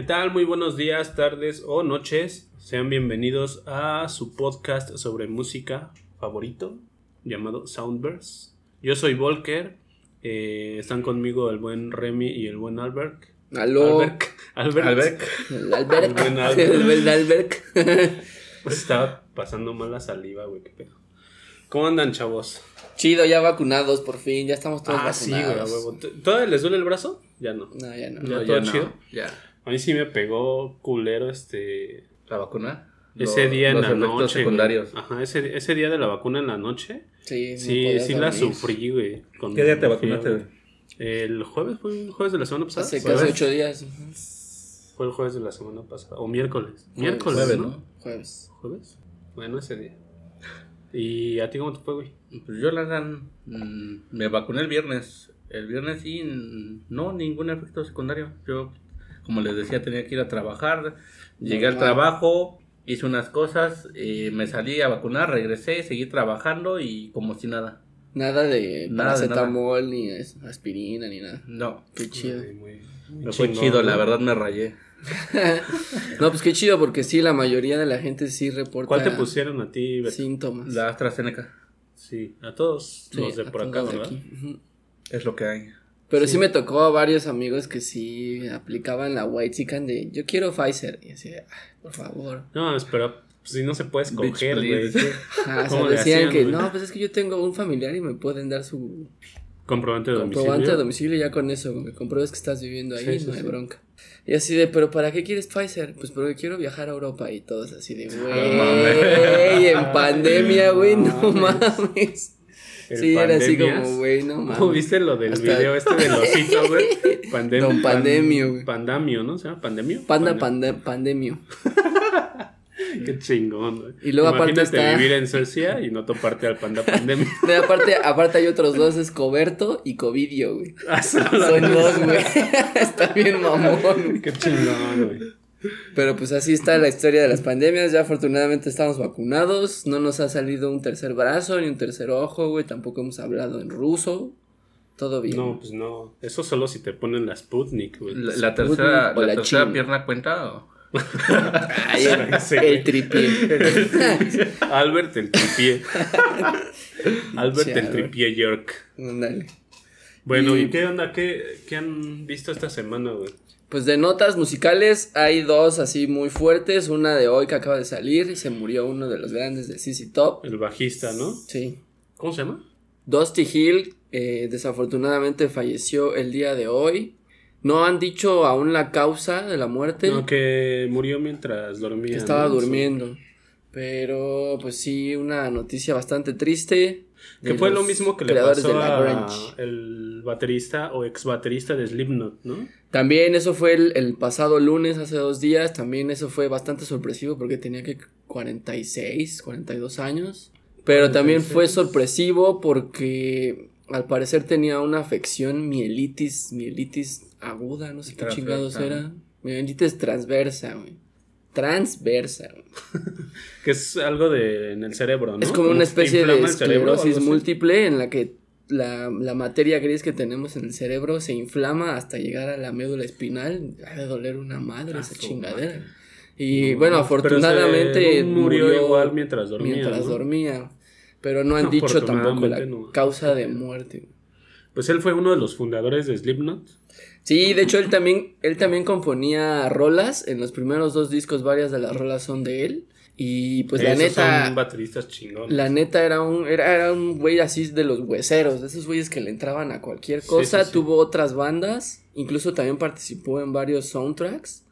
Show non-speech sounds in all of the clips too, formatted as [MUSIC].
¿Qué tal? Muy buenos días, tardes o noches. Sean bienvenidos a su podcast sobre música favorito llamado Soundburst. Yo soy Volker. eh, están conmigo el buen Remy y el buen Albert. Aló. Albert. Albert. Albert. El [LAUGHS] Albert. El buen Albert. El buen Albert. Estaba pasando mal la saliva, güey. Qué pedo. ¿Cómo andan, chavos? Chido, ya vacunados por fin. Ya estamos todos ah, sí, güey, vacunados. huevo. ¿T- ¿Todavía les duele el brazo? Ya no. No, ya no. Ya No, todo ya no, chido. Ya. A mí sí me pegó culero este. ¿La vacuna? Ese día en los la efectos noche. secundarios. Ajá, ese, ese día de la vacuna en la noche. Sí, no Sí, sí la sufrí, güey. ¿Qué día te vacunaste, güey. El jueves, fue el jueves de la semana pasada. Hace casi ocho días. Fue el jueves de la semana pasada. O miércoles. Jueves. Miércoles, Jueves, ¿no? ¿no? Jueves. ¿Jueves? Bueno, ese día. ¿Y a ti cómo te fue, güey? Pues yo la verdad, mm, me vacuné el viernes. El viernes sí, no, ningún efecto secundario. Yo, como les decía, tenía que ir a trabajar. Llegué al trabajo, hice unas cosas, eh, me salí a vacunar, regresé, seguí trabajando y como si nada. Nada de Nada de paracetamol, ni aspirina, ni nada. No, Qué chido. Muy, muy- muy me fue chido, la verdad me rayé. [LAUGHS] No, pues qué chido, porque sí, la mayoría de la gente sí reporta ¿Cuál te pusieron a ti, Beto? síntomas. La AstraZeneca Sí, a todos Sí, los de por acá, ¿verdad? aquí. Ujú. es lo que hay. Pero sí. me tocó a varios amigos que sí aplicaban la white chicken de yo quiero Pfizer. Y así, "Ay, por favor. No, pero pues, si no se puede escoger, güey. please. Ajá, [LAUGHS] o sea, ¿Cómo le decían hacían, que no, pues es que yo tengo un familiar y me pueden dar su Comprobante de domicilio. comprobante de domicilio ya con eso, me compruebas que estás viviendo ahí, Sí, sí, no hay bronca. Y así de, pero ¿para qué quieres Pfizer? Pues porque quiero viajar a Europa y todos así de, güey, en pandemia, güey, no [LAUGHS] mames. El Sí, era así como, güey, no ¿Cómo mames. viste lo del Hasta- video este del [LAUGHS] osito, güey? Pandem- Don Pandemio, güey. Pandamio, ¿no? ¿Se llama Pandemio? Panda Pandem- pande- pandemio. [LAUGHS] Qué chingón, güey. Y luego aparte Imagínate está- vivir en Suecia y no toparte al panda pandemia. [LAUGHS] De aparte, aparte hay otros dos, es Coberto y Covidio, güey. Ah, son Son dos, güey. Está bien mamón, güey. Qué chingón, güey. Pero pues así está la historia de las pandemias. Ya afortunadamente estamos vacunados. No nos ha salido un tercer brazo ni un tercer ojo, güey. Tampoco hemos hablado en ruso. Todo bien. No, pues no. Eso solo si te ponen la Sputnik, güey. La, la tercera, o la la tercera pierna cuenta o [LAUGHS] Ay, el, Sí, el tripié. Albert [LAUGHS] el tripié. Albert el [LAUGHS] tripié York. Ándale. Bueno, Y- ¿y qué onda? ¿Qué, qué han visto esta semana, güey? Pues de notas musicales hay dos así muy fuertes. Una de hoy que acaba de salir y se murió uno de los grandes de CC Top. El bajista, ¿no? Sí. ¿Cómo se llama? Dusty Hill eh, desafortunadamente falleció el día de hoy. No han dicho aún la causa de la muerte. No, que murió mientras dormía. estaba ¿no? durmiendo. Pero pues sí, una noticia bastante triste. Que fue lo mismo que le pasó a el baterista o ex baterista de Slipknot, ¿no? También eso fue el, el pasado lunes, hace dos días. También eso fue bastante sorpresivo porque tenía que 46, 42 años. Pero también fue 46. sorpresivo porque al parecer tenía una afección mielitis, mielitis aguda, no sé qué chingados era. Mielitis transversa, güey. Transversa. [LAUGHS] Que es algo de en el cerebro, ¿no? Es como una especie de cerebro esclerosis múltiple en la que la, la materia gris que tenemos en el cerebro se inflama hasta llegar a la médula espinal. Ha de doler una madre Ah, esa chingadera. Y No, bueno, afortunadamente murió igual mientras dormía, Mientras ¿no? dormía. Pero no han dicho tampoco la causa de muerte. Pues él fue uno de los fundadores de Slipknot. Sí, de hecho él también, él también componía rolas. En los primeros dos discos varias de las rolas son de él. Y pues la neta... Son bateristas chingones. La neta era un, era, era un güey así de los hueseros, de esos güeyes que le entraban a cualquier cosa. sí, sí. Tuvo otras bandas, incluso también participó en varios soundtracks.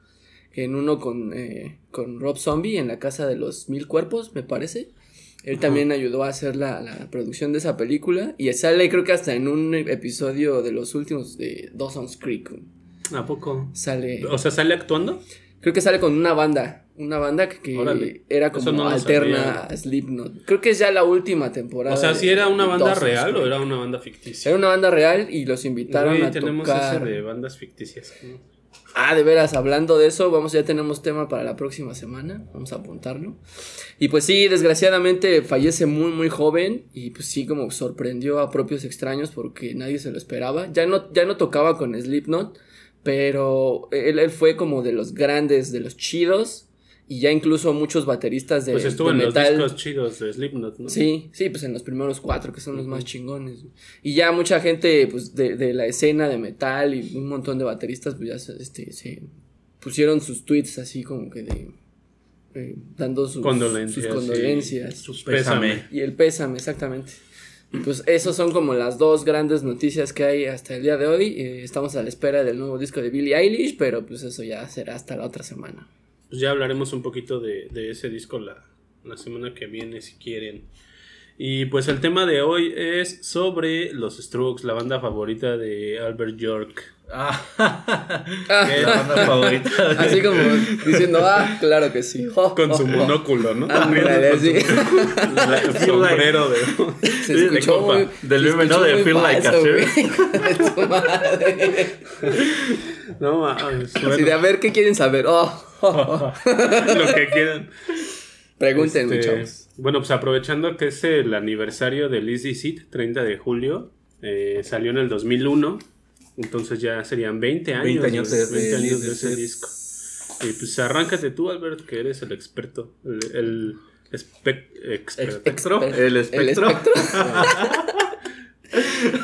En uno con, eh, con Rob Zombie en la casa de los mil cuerpos, me parece. Él Ajá. también ayudó a hacer la, la producción de esa película. Y sale, creo que hasta en un episodio de los últimos de Dawson's Creek. ¿A poco? Sale. O sea, ¿sale actuando? Creo que sale con una banda. Una banda que, que era como no alterna a Slipknot. Creo que es ya la última temporada. O sea, ¿si era una banda Dawson's real o era una banda ficticia? Era una banda real y los invitaron Güey, a tenemos tocar. ese de bandas ficticias. ¿no? Ah, de veras, hablando de eso, vamos, ya tenemos tema para la próxima semana. Vamos a apuntarlo. Y pues sí, desgraciadamente fallece muy, muy joven. Y pues sí, como sorprendió a propios extraños porque nadie se lo esperaba. Ya no, ya no tocaba con Slipknot. Pero él, él fue como de los grandes, de los chidos. Y ya incluso muchos bateristas de, Pues estuvo de en metal. los discos chidos de Slipknot, ¿no? Sí, sí, pues en los primeros cuatro, que son los más chingones. Y ya mucha gente, pues, de, de la escena de metal y un montón de bateristas, pues ya se, este, se pusieron sus tweets así como que de... eh, dando sus Condolencias. sus condolencias. sí. Sus Pésame. pésame. Y el pésame, exactamente. Y pues esos son como las dos grandes noticias que hay hasta el día de hoy. Eh, estamos a la espera del nuevo disco de Billie Eilish, pero pues eso ya será hasta la otra semana. Pues ya hablaremos un poquito de, de ese disco la, la semana que viene, si quieren. Y pues el tema de hoy es sobre los Strokes, la banda favorita de Albert York. Ah, que es la banda favorita. de- Así como diciendo, ah, claro que sí. [LAUGHS] Con su [LAUGHS] monóculo, ¿no? Ándale, Con su [LAUGHS] sombrero de... Se de escuchó copa. muy, Del se meme, ¿no? escuchó De muy Feel Like a falso, Sir. güey. De tu madre. No mames. Así bueno, de, a ver, ¿qué quieren saber? Oh, oh, oh. lo que quieran. Pregunten, Este, muchachos. Bueno, pues aprovechando que es el aniversario de Lizzy Seed, 30 de julio, eh, salió en el 2001, entonces ya serían 20 años, 20 años de- 20 años de de- ese disco. Y pues arráncate tú, Albert, que eres el experto, el, el espe- experto. Espectro. Exper- El espectro. El espectro. [LAUGHS]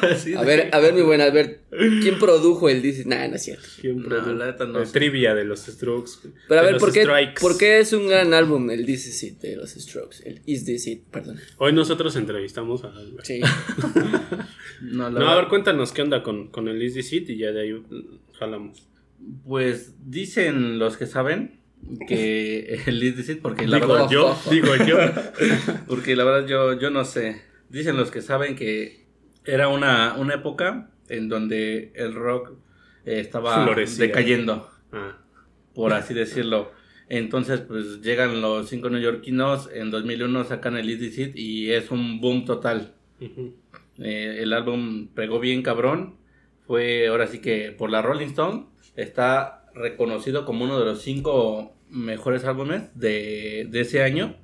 Así de A ver, a ver, mi buen Albert, ¿quién produjo el DC? Nah, no es cierto. Siempre No, la neta no el sé. trivia de los Strokes. Pero a ver, ¿por qué. ¿por qué es un gran álbum el DC Seed de los Strokes? El Is This It, perdón. Hoy nosotros entrevistamos a Albert. Sí. [LAUGHS] No, la No, a ver, cuéntanos qué onda con, con el Easy Seat y ya de ahí mm, jalamos. Pues dicen los que saben que [LAUGHS] el Lead Deceit, porque la digo verdad, yo, [LAUGHS] digo yo. porque la verdad yo, yo no sé. Dicen los que saben que era una, una época en donde el rock eh, estaba Florecía. decayendo, Ah, por así [LAUGHS] decirlo. Entonces, pues llegan los cinco neoyorquinos, en 2001 sacan el Lead Deceit y es un boom total. Eh, el álbum pegó bien cabrón. Fue ahora sí que por la Rolling Stone está reconocido como uno de los cinco mejores álbumes de, de ese año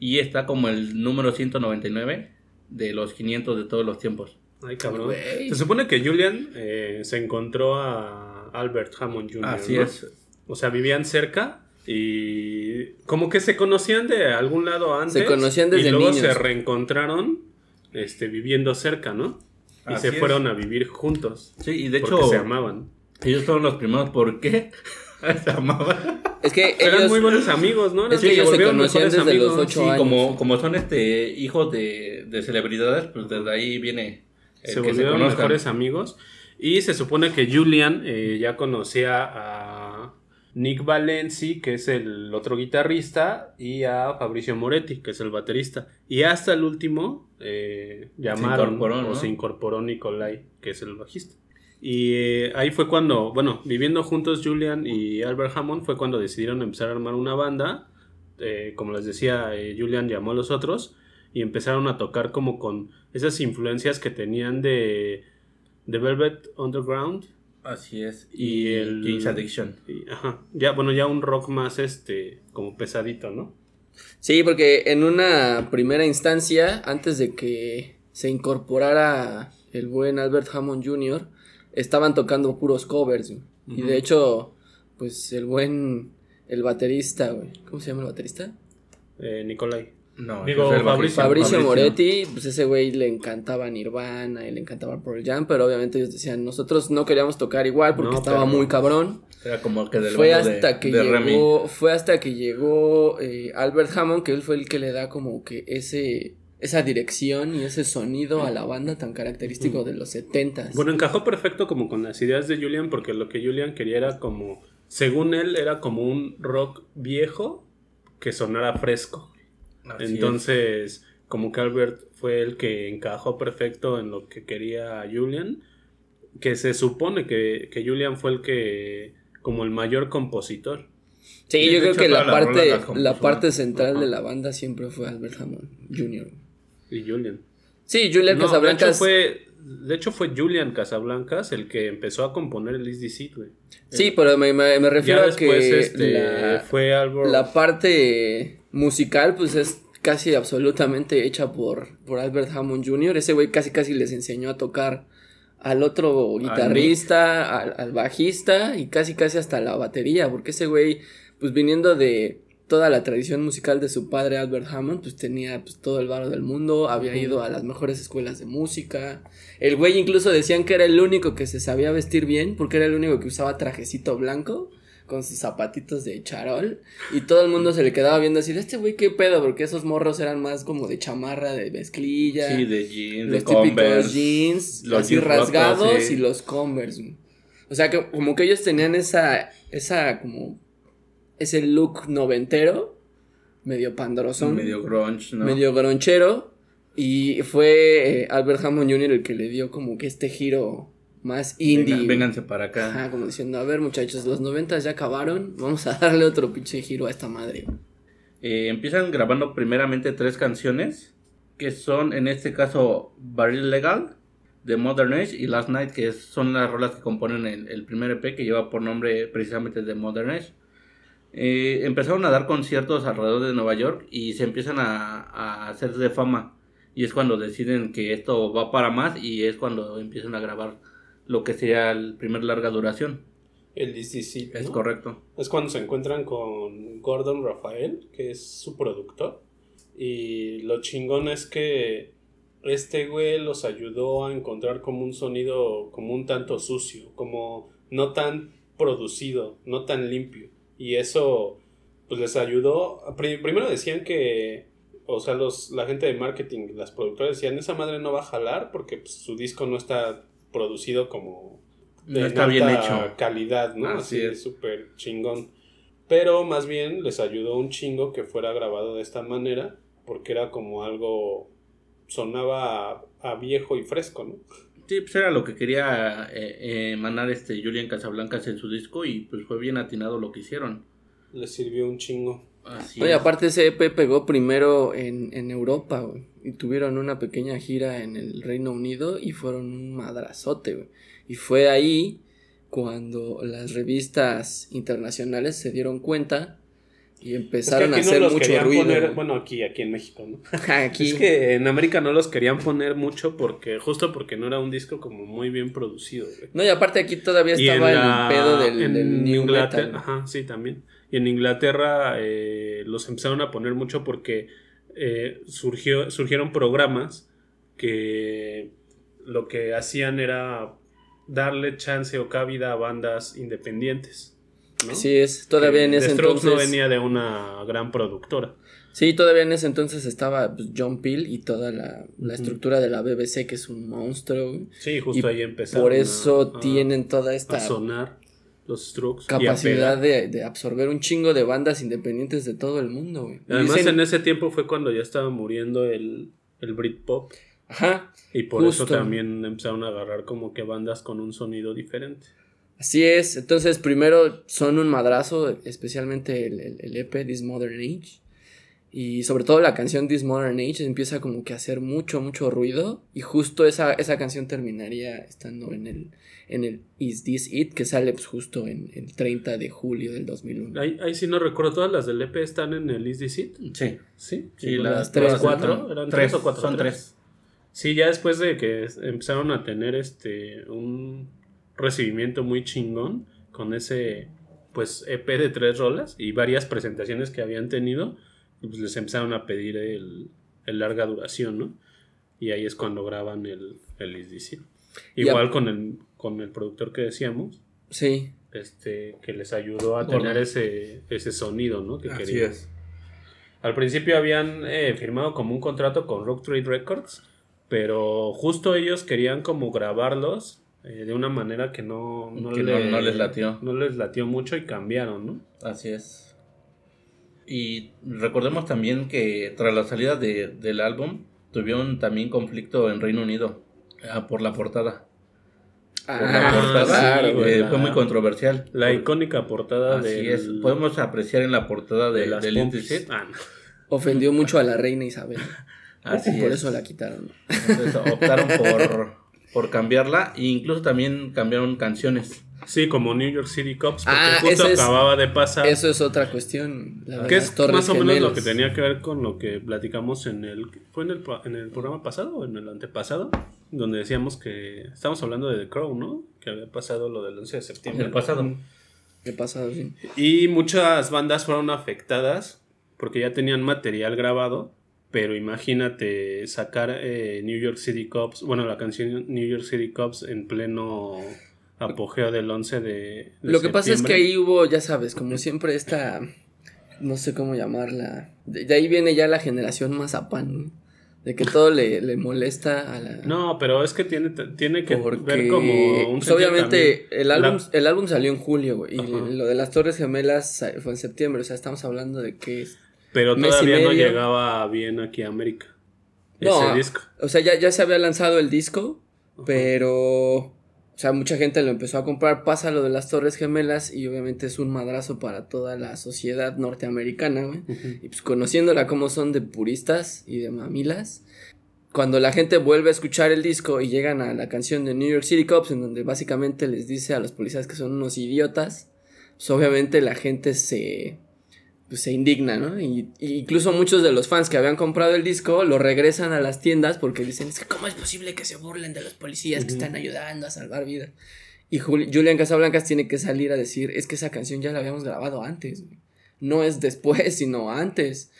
y está como el número 199 de los 500 de todos los tiempos. Ay, cabrón. Se supone que Julian eh, se encontró a Albert Hammond Jr. Así ¿no? es. O sea, vivían cerca y como que se conocían de algún lado antes. Se conocían desde Y luego niños. se reencontraron este, viviendo cerca, ¿no? Y Así se es. fueron a vivir juntos. Sí, y de porque hecho se amaban. ellos fueron los primeros. ¿Por qué? [LAUGHS] se amaban. Es que Eran ellos, muy buenos amigos, ¿no? es que ellos se volvieron conocían desde los amigos. ocho Sí, años. como, como son este hijos de, de celebridades, pues desde ahí viene se se volvieron mejores amigos. Y se supone que Julian eh, ya conocía a Nick Valenci, que es el otro guitarrista, y a Fabricio Moretti, que es el baterista. Y hasta el último eh, llamaron incorporó, o ¿no? se incorporó Nikolai, que es el bajista. Y eh, ahí fue cuando, bueno, viviendo juntos Julian y Albert Hammond, fue cuando decidieron empezar a armar una banda. Como les decía, Julian llamó a los otros y empezaron a tocar como con esas influencias que tenían de, de Velvet Underground Así es. y Y el James Addiction. y- ajá, ya bueno, ya un rock más este como pesadito, ¿no? Sí, porque en una primera instancia, antes de que se incorporara el buen Albert Hammond Jr., estaban tocando puros covers. güey. Y de hecho, pues el buen, el baterista, güey. ¿Cómo se llama el baterista? Eh, Nikolai. No, Digo, ese es el Fabricio. Moretti, pues ese güey le encantaba Nirvana y le encantaba Pearl Jam, pero obviamente ellos decían, nosotros no queríamos tocar igual porque No, estaba muy cabrón. Era como que del Fue bando de- hasta, que de Remy. llegó, fue hasta que llegó eh, Albert Hammond, que él fue el que le da como que ese esa dirección y ese sonido a la banda tan característico de los 70s. Bueno, encajó perfecto como con las ideas de Julian porque lo que Julian quería era como según él era como un rock viejo que sonara fresco. Así es. Entonces, como que Albert fue el que encajó perfecto en lo que quería Julian, que se supone que, que Julian fue el que, como el mayor compositor. sí, y yo creo que la parte, la parte central de la banda siempre fue Albert Hammond Jr. Y Julian. Sí, Julian No, de, hecho Casablancas. fue, de hecho fue Julian Casablancas el que empezó a componer el Easy Seat, güey. Sí, pero me, me- me refiero Ya a después que este, la, fue Albert. la parte musical, pues es casi absolutamente hecha por, por Albert Hammond Jr. Ese güey casi casi les enseñó a tocar al otro guitarrista, al, al, bajista y casi casi hasta la batería, porque ese güey, pues viniendo de toda la tradición musical de su padre Albert Hammond, pues tenía pues, todo el varo del mundo, había ido a las mejores escuelas de música. El güey incluso decían que era el único que se sabía vestir bien, porque era el único que usaba trajecito blanco con sus zapatitos de charol y todo el mundo se le quedaba viendo así, de este güey qué pedo, porque esos morros eran más como de chamarra, de mezclilla. Sí, de jeans, los de típicos Converse, jeans, los así jeans rasgados rotos, sí. y los Converse. O sea, que como que ellos tenían esa esa como ese look noventero, medio pandrosón, medio grunge, ¿no? medio gronchero y fue eh, Albert Hammond Jr. el que le dio como que este giro más indie. Venga- vénganse para acá. Ajá, como diciendo, a ver muchachos, los noventas ya acabaron, vamos a darle otro pinche giro a esta madre. Eh, empiezan grabando primeramente tres canciones, que son en este caso Barrel Legal, The Modern Age y Last Night, que son las rolas que componen el, el primer EP que lleva por nombre precisamente The Modern Age. Eh, empezaron a dar conciertos alrededor de Nueva York y se empiezan a, a hacer de fama. Y es cuando deciden que esto va para más y es cuando empiezan a grabar lo que sería el primer larga duración. El DCC. Es ¿no? correcto. Es cuando se encuentran con Gordon Rafael, que es su productor. Y lo chingón es que este güey los ayudó a encontrar como un sonido como un tanto sucio, como no tan producido, no tan limpio. Y eso pues les ayudó. Pri- Primero decían que, o sea, los, la gente de marketing, las productoras decían, esa madre no va a jalar porque pues, su disco no está producido como No está bien hecho. calidad, ¿no? Así Así es. es súper chingón. Pero más bien les ayudó un chingo que fuera grabado de esta manera, porque era como algo. sonaba a, a viejo y fresco, ¿no? Sí, pues era lo que quería eh, eh, emanar este Julian Casablancas en su disco y pues fue bien atinado lo que hicieron. Les sirvió un chingo. Así Oye, es. aparte ese EP pegó primero en, en Europa, güey. Y tuvieron una pequeña gira en el Reino Unido y fueron un madrazote, güey. Y fue ahí cuando las revistas internacionales se dieron cuenta y Es que empezaron a no hacer los mucho ruido. poner, bueno, aquí, aquí en México, ¿no? [LAUGHS] aquí. Es que en América no los querían poner mucho porque, justo porque no era un disco como muy bien producido, güey. No, y aparte aquí todavía estaba la- el pedo del, en del new Inglaterra, metal. ajá, sí, también. Y en Inglaterra eh, los empezaron a poner mucho porque eh, surgió, surgieron programas que lo que hacían era darle chance o cabida a bandas independientes. ¿no? Así es, todavía Que en ese The Strokes entonces. no venía de una gran productora. Sí, todavía en ese entonces estaba pues, John Peel y toda la, la estructura de la BBC, que es un monstruo. Sí, justo Y ahí empezaron. Por eso a- a- tienen toda a esta sonar los a capacidad de, de absorber un chingo de bandas independientes de todo el mundo, güey. Además, en ese tiempo fue cuando ya estaba muriendo el, el Britpop. Ajá, Y por eso también empezaron a agarrar como que bandas con un sonido diferente. así es. Entonces, primero son un madrazo, especialmente el, el- el EP This Modern Age. Y sobre todo la canción This Modern Age empieza como que a hacer mucho, mucho ruido. Y justo esa, esa canción terminaría estando en el, en el Is This It, que sale pues, justo en el 30 de julio del 2001. Ahí, ahí sí no recuerdo, todas las del EP están en el Is This It? Sí. Sí, Sí, las las tres, cuatro, eran tres, tres o cuatro, Son tres. tres. Sí, ya después de que empezaron a tener este un recibimiento muy chingón con ese pues EP de tres rolas y varias presentaciones que habían tenido, pues les empezaron a pedir el, el larga duración, ¿no? Y ahí es cuando graban el, el Is This It. Y Igual a- con el, con el productor que decíamos, Sí, este, que les ayudó a tener ese, ese sonido, ¿no? Que Así querían. es. Al principio habían eh, firmado como un contrato con Rock Trade Records, pero justo ellos querían como grabarlos eh, de una manera que no, no, Que no- no les latió. No les latió mucho y cambiaron, ¿no? Así es. Y recordemos también que tras la salida de- del álbum tuvieron también conflicto en Reino Unido ah, por la portada. Por la Ah, portada eh, la- fue muy controversial. La icónica portada Así del- es. Podemos apreciar en la portada de, de las del. Ah, no. ofendió mucho a la reina Isabel. [LAUGHS] Así Por es. eso la quitaron. Entonces optaron por, [LAUGHS] por cambiarla e incluso también cambiaron canciones. Sí, como New York City Cops, porque Ah, justo ese es- acababa de pasar. Eso es otra cuestión. la que es Torres más o menos lo Gemelas. que tenía que ver con lo que platicamos en el. ¿Fue en el, en el programa pasado o en el antepasado? Donde decíamos que. Estamos hablando de The Crow, ¿no? Que había pasado lo del 11 de septiembre. El pasado. ¿Qué pasa? Sí. Y muchas bandas fueron afectadas porque ya tenían material grabado. Pero imagínate sacar eh, New York City Cops, bueno, la canción New York City Cops en pleno apogeo del 11 de, de Lo que pasa es que ahí hubo, ya sabes, como siempre esta, no sé cómo llamarla, de, de ahí viene ya la generación mazapán, ¿no? de que todo le, le molesta a la... No, pero es que tiene, tiene que porque ver como un pues, obviamente el álbum, La- el álbum salió en julio, güey, y Ajá. lo de las Torres Gemelas fue en septiembre, o sea, estamos hablando de que es... pero todavía no llegaba bien aquí a América. No, ese disco. O sea, ya, ya se había lanzado el disco, pero... O sea, mucha gente lo empezó a comprar, pasa lo de las Torres Gemelas y obviamente es un madrazo para toda la sociedad norteamericana, güey. Y pues conociéndola como son de puristas y de mamilas, cuando la gente vuelve a escuchar el disco y llegan a la canción de New York City Cops, en donde básicamente les dice a los policías que son unos idiotas, pues obviamente la gente se, pues, se indigna, ¿no? Y, y incluso muchos de los fans que habían comprado el disco lo regresan a las tiendas porque dicen, es que ¿cómo es posible que se burlen de los policías que están ayudando a salvar vidas? Y Juli- Julian Casablancas tiene que salir a decir, es que esa canción ya la habíamos grabado antes, güey. no es después, [LAUGHS] sino antes.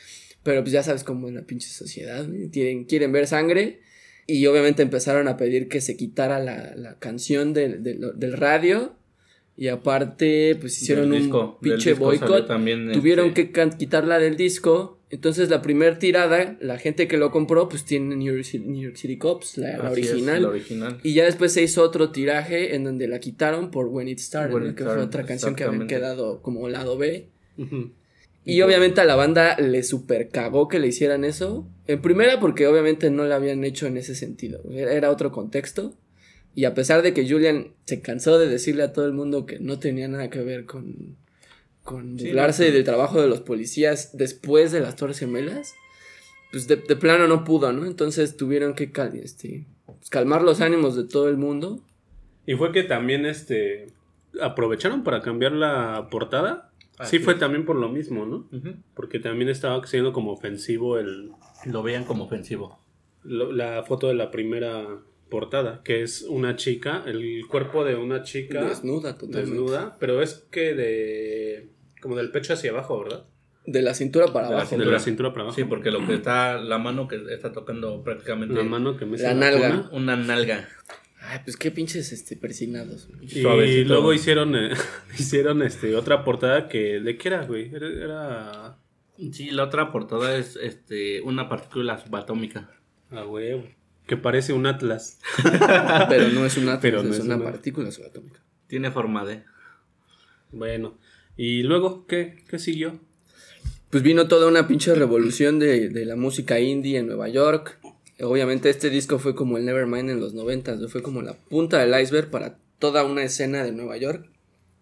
Pero pues ya sabes cómo es la pinche sociedad, güey. Quieren, quieren ver sangre. Y obviamente empezaron a pedir que se quitara la, la canción del, del, del radio. Y aparte, pues hicieron un pinche boicot. también, Tuvieron este, que can- quitarla del disco. Entonces la primer tirada, la gente que lo compró, pues tiene New York City, New York City Cops, la, la es, original. la original. Y ya después se hizo otro tiraje en donde la quitaron por When It Started, When ¿no? It que fue otra canción que había quedado como lado B. Y obviamente a la banda le super cagó que le hicieran eso. En primera porque obviamente no lo habían hecho en ese sentido. Era era otro contexto. Y a pesar de que Julian se cansó de decirle a todo el mundo que no tenía nada que ver con, con Sí, burlarse no. del trabajo de los policías después de las Torres Gemelas, pues de, de plano no pudo, ¿no? Entonces tuvieron que cal- este, pues, calmar los ánimos de todo el mundo. Y fue que también este aprovecharon para cambiar la portada. Así sí fue es. también por lo mismo, ¿no? Porque también estaba siendo como ofensivo el Lo veían como ofensivo. lo- la foto de la primera portada, que es una chica, el cuerpo de una chica Desnuda totalmente. desnuda, pero es que de como del pecho hacia abajo, ¿verdad? De la cintura para De la abajo. De la cintura para abajo. Sí, porque lo que está, la mano que está tocando prácticamente la mano que me La nalga. una nalga. Ay, pues qué pinches este, persinados. güey. Y Suavecito. luego hicieron eh, [LAUGHS] hicieron este otra portada que de qué era, güey? Era, era Sí, la otra portada es este una partícula subatómica. a huevo, que parece un atlas. [LAUGHS] Pero no es una, [LAUGHS] Pero no es es una una- partícula subatómica. Tiene forma de. Bueno, y luego qué qué siguió? Pues vino toda una pinche revolución de, de la música indie en Nueva York. Obviamente este disco fue como el Nevermind en los 90, ¿no? fue como la punta del iceberg para toda una escena de Nueva York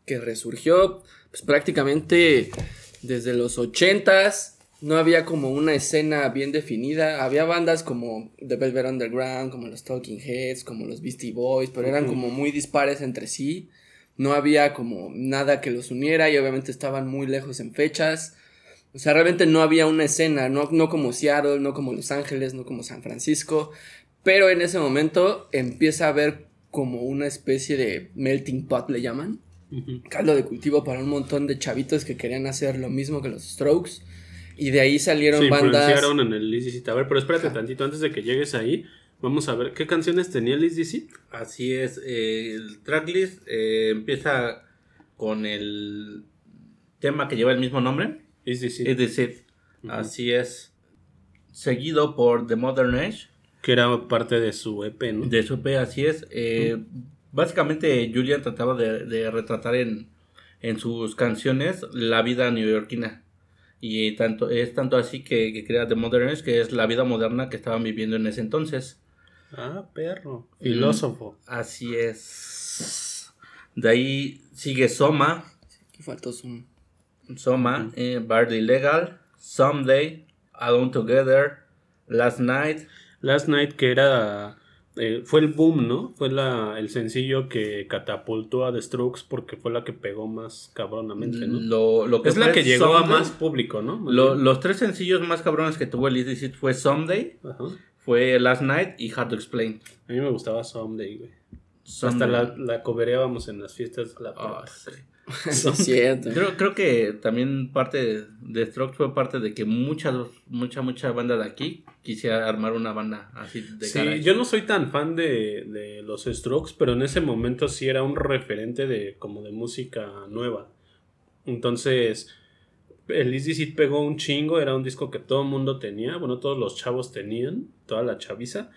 que resurgió pues prácticamente desde los 80s. No había como una escena bien definida. Había bandas como The Velvet Underground, como los Talking Heads, como los Beastie Boys, pero eran como muy dispares entre sí. No había como nada que los uniera y obviamente estaban muy lejos en fechas. O sea, realmente no había una escena, no, no como Seattle, no como Los Ángeles, no como San Francisco. Pero en ese momento empieza a haber como una especie de melting pot, le llaman. Caldo de cultivo para un montón de chavitos que querían hacer lo mismo que los Strokes. Y de ahí salieron Se bandas. influenciaron en el Seat. A ver, pero espérate tantito, antes de que llegues ahí, vamos a ver qué canciones tenía el Seat. Así es, eh, el tracklist eh, empieza con el tema que lleva el mismo nombre, Easy Seat, es decir, Ujú. así es, seguido por The Modern Age, que era parte de su EP, ¿no? de su EP, así es. eh, Básicamente Julian trataba de, de retratar en, en sus canciones la vida neoyorquina. Y tanto, es tanto así que, que crea The Modern Age, que es la vida moderna que estaban viviendo en ese entonces. Ah, perro. Filósofo. Así es. De ahí sigue Soma, Aquí faltó su- Soma, eh, Barley Legal, Someday, Alone Together, Last Night. Last Night, que era eh, fue el boom, ¿no? Fue la, el sencillo que catapultó a The Strokes porque fue la que pegó más cabronamente, ¿no? Lo, lo que es la que llegó a más público, ¿no? Más lo- bien. los tres sencillos más cabrones que tuvo el Easy fue Someday, Ajá. fue Last Night y Hard to Explain. A mí me gustaba Someday, güey. Hasta la, la cobereábamos en las fiestas de la prepa. sí. [LAUGHS] Es cierto. Creo, creo que también parte de, de Strokes fue parte de que mucha, mucha, mucha banda de aquí quisiera armar una banda así de Sí, yo no soy tan fan de, de los Strokes, pero en ese momento sí era un referente de como de música nueva. Entonces, el Easy Seat pegó un chingo, era un disco que todo el mundo tenía, bueno, todos los chavos tenían, toda la chaviza,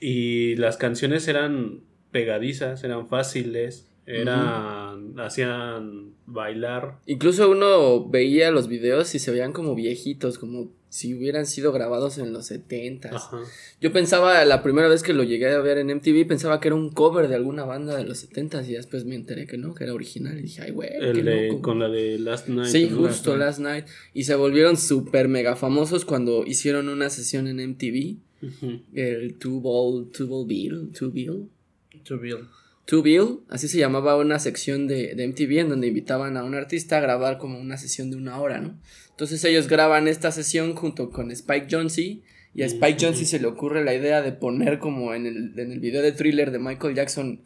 y las canciones eran pegadizas, eran fáciles, eran, hacían bailar. Incluso uno veía los videos y se veían como viejitos, como si hubieran sido grabados en los 70 Ajá. Yo pensaba, la primera vez que lo llegué a ver en MTV, pensaba que era un cover de alguna banda de los 70 y después me enteré que no, que era original. Y dije, ay, güey, qué El de, loco. con la de Last Night. Sí, justo Last Night. Y se volvieron súper mega famosos cuando hicieron una sesión en MTV. Ujú. El Two Ball, Two Ball Bill, Two Bill. To Bill. Two Bill, así se llamaba una sección de, de MTV en donde invitaban a un artista a grabar como una sesión de una hora, ¿no? Entonces ellos graban esta sesión junto con Spike Jonze y a Spike Jonze se le ocurre la idea de poner como en el, en el video de thriller de Michael Jackson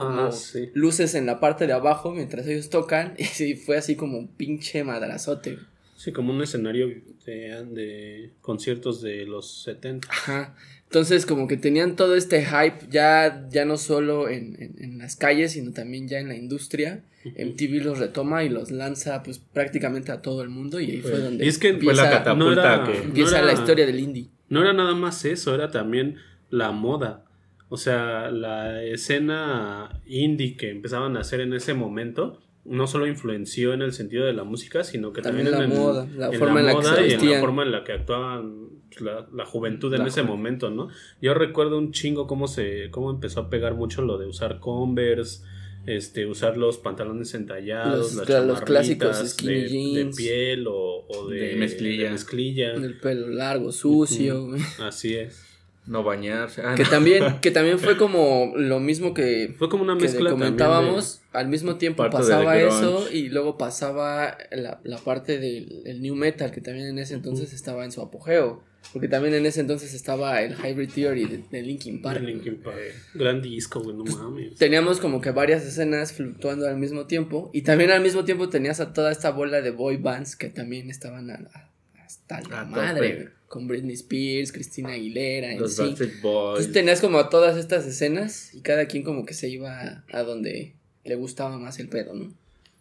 Ah, sí. luces en la parte de abajo mientras ellos tocan [LAUGHS] y fue así como un pinche madrazote. Sí, como un escenario de, de conciertos de los 70. Ajá. Entonces como que tenían todo este hype ya, ya no solo en, en, en las calles, sino también ya en la industria. MTV los retoma y los lanza pues prácticamente a todo el mundo y ahí fue donde Y es que fue la empieza, catapulta no era, que- empieza no era- la historia del indie. No era nada más eso, era también la moda. O sea, la escena indie que empezaban a hacer en ese momento no solo influenció en el sentido de la música, sino que También también, la en, moda, la en forma en la que se moda y en la forma en la que actuaban pues, la, la juventud en La ese juventud. momento, ¿no? Yo recuerdo un chingo cómo se cómo empezó a pegar mucho lo de usar Converse, este usar los pantalones entallados, Los- las los clásicos skinny de, de jeans. piel o, o de, De mezclilla. de mezclilla. El pelo largo, sucio. Así es. No bañarse. Ah, Que no. también, que también fue [LAUGHS] como lo mismo que, Fue como una que mezcla también comentábamos. Al mismo tiempo pasaba eso y luego pasaba la, la parte del el new metal que también en ese entonces estaba en su apogeo. Porque también en ese entonces estaba el Hybrid Theory de, de Linkin Park. de Linkin Park. Gran disco, güey, no mames. Teníamos como que varias escenas fluctuando al mismo tiempo. Y también al mismo tiempo tenías a toda esta bola de boy bands que también estaban a la- hasta la A madre. Con Britney Spears, Christina Aguilera, en Los sí. Boys. Entonces tenías como todas estas escenas y cada quien como que se iba a, donde le gustaba más el pedo, ¿no?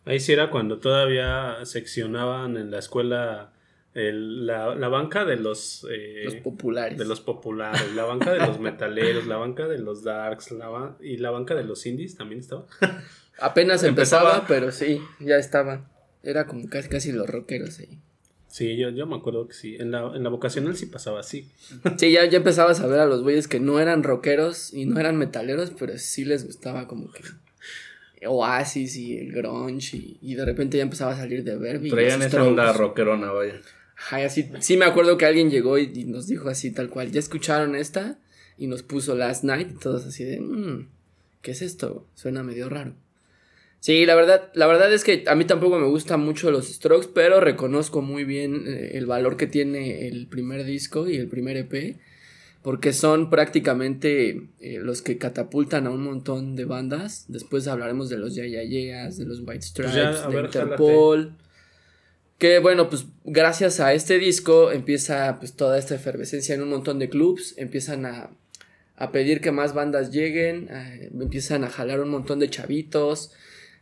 Ahí sí era cuando todavía seccionaban en la escuela el- la, la banca de los, eh, Los populares. de los populares, la banca de los metaleros, la banca de los darks, la ba- y la banca de los indies también estaba. Apenas empezaba, Empezaba. pero sí, ya estaba. Era como casi, casi los rockeros ahí. Sí, yo, yo me acuerdo que sí. En la, en la vocacional sí pasaba así. Sí, ya, ya empezabas a ver a los güeyes que no eran rockeros y no eran metaleros, pero sí les gustaba como que Oasis y el grunge y, y de repente ya empezaba a salir de Verbi. Traían esa onda rockerona, vaya. Ajá, y así, sí me acuerdo que alguien llegó y, y nos dijo así tal cual, ¿ya escucharon esta? Y nos puso Last Night y todos así de, "Mm, ¿qué es esto? Suena medio raro. Sí, la verdad, la verdad es que a mí tampoco me gustan mucho los Strokes, pero reconozco muy bien eh, el valor que tiene el primer disco y el primer EP, porque son prácticamente eh, los que catapultan a un montón de bandas. Después hablaremos de los Ya Ya de los White Stripes, Pues ya, a de ver, Interpol. Que bueno, pues gracias a este disco empieza pues toda esta efervescencia en un montón de clubs, empiezan a, a pedir que más bandas lleguen, eh, empiezan a jalar un montón de chavitos,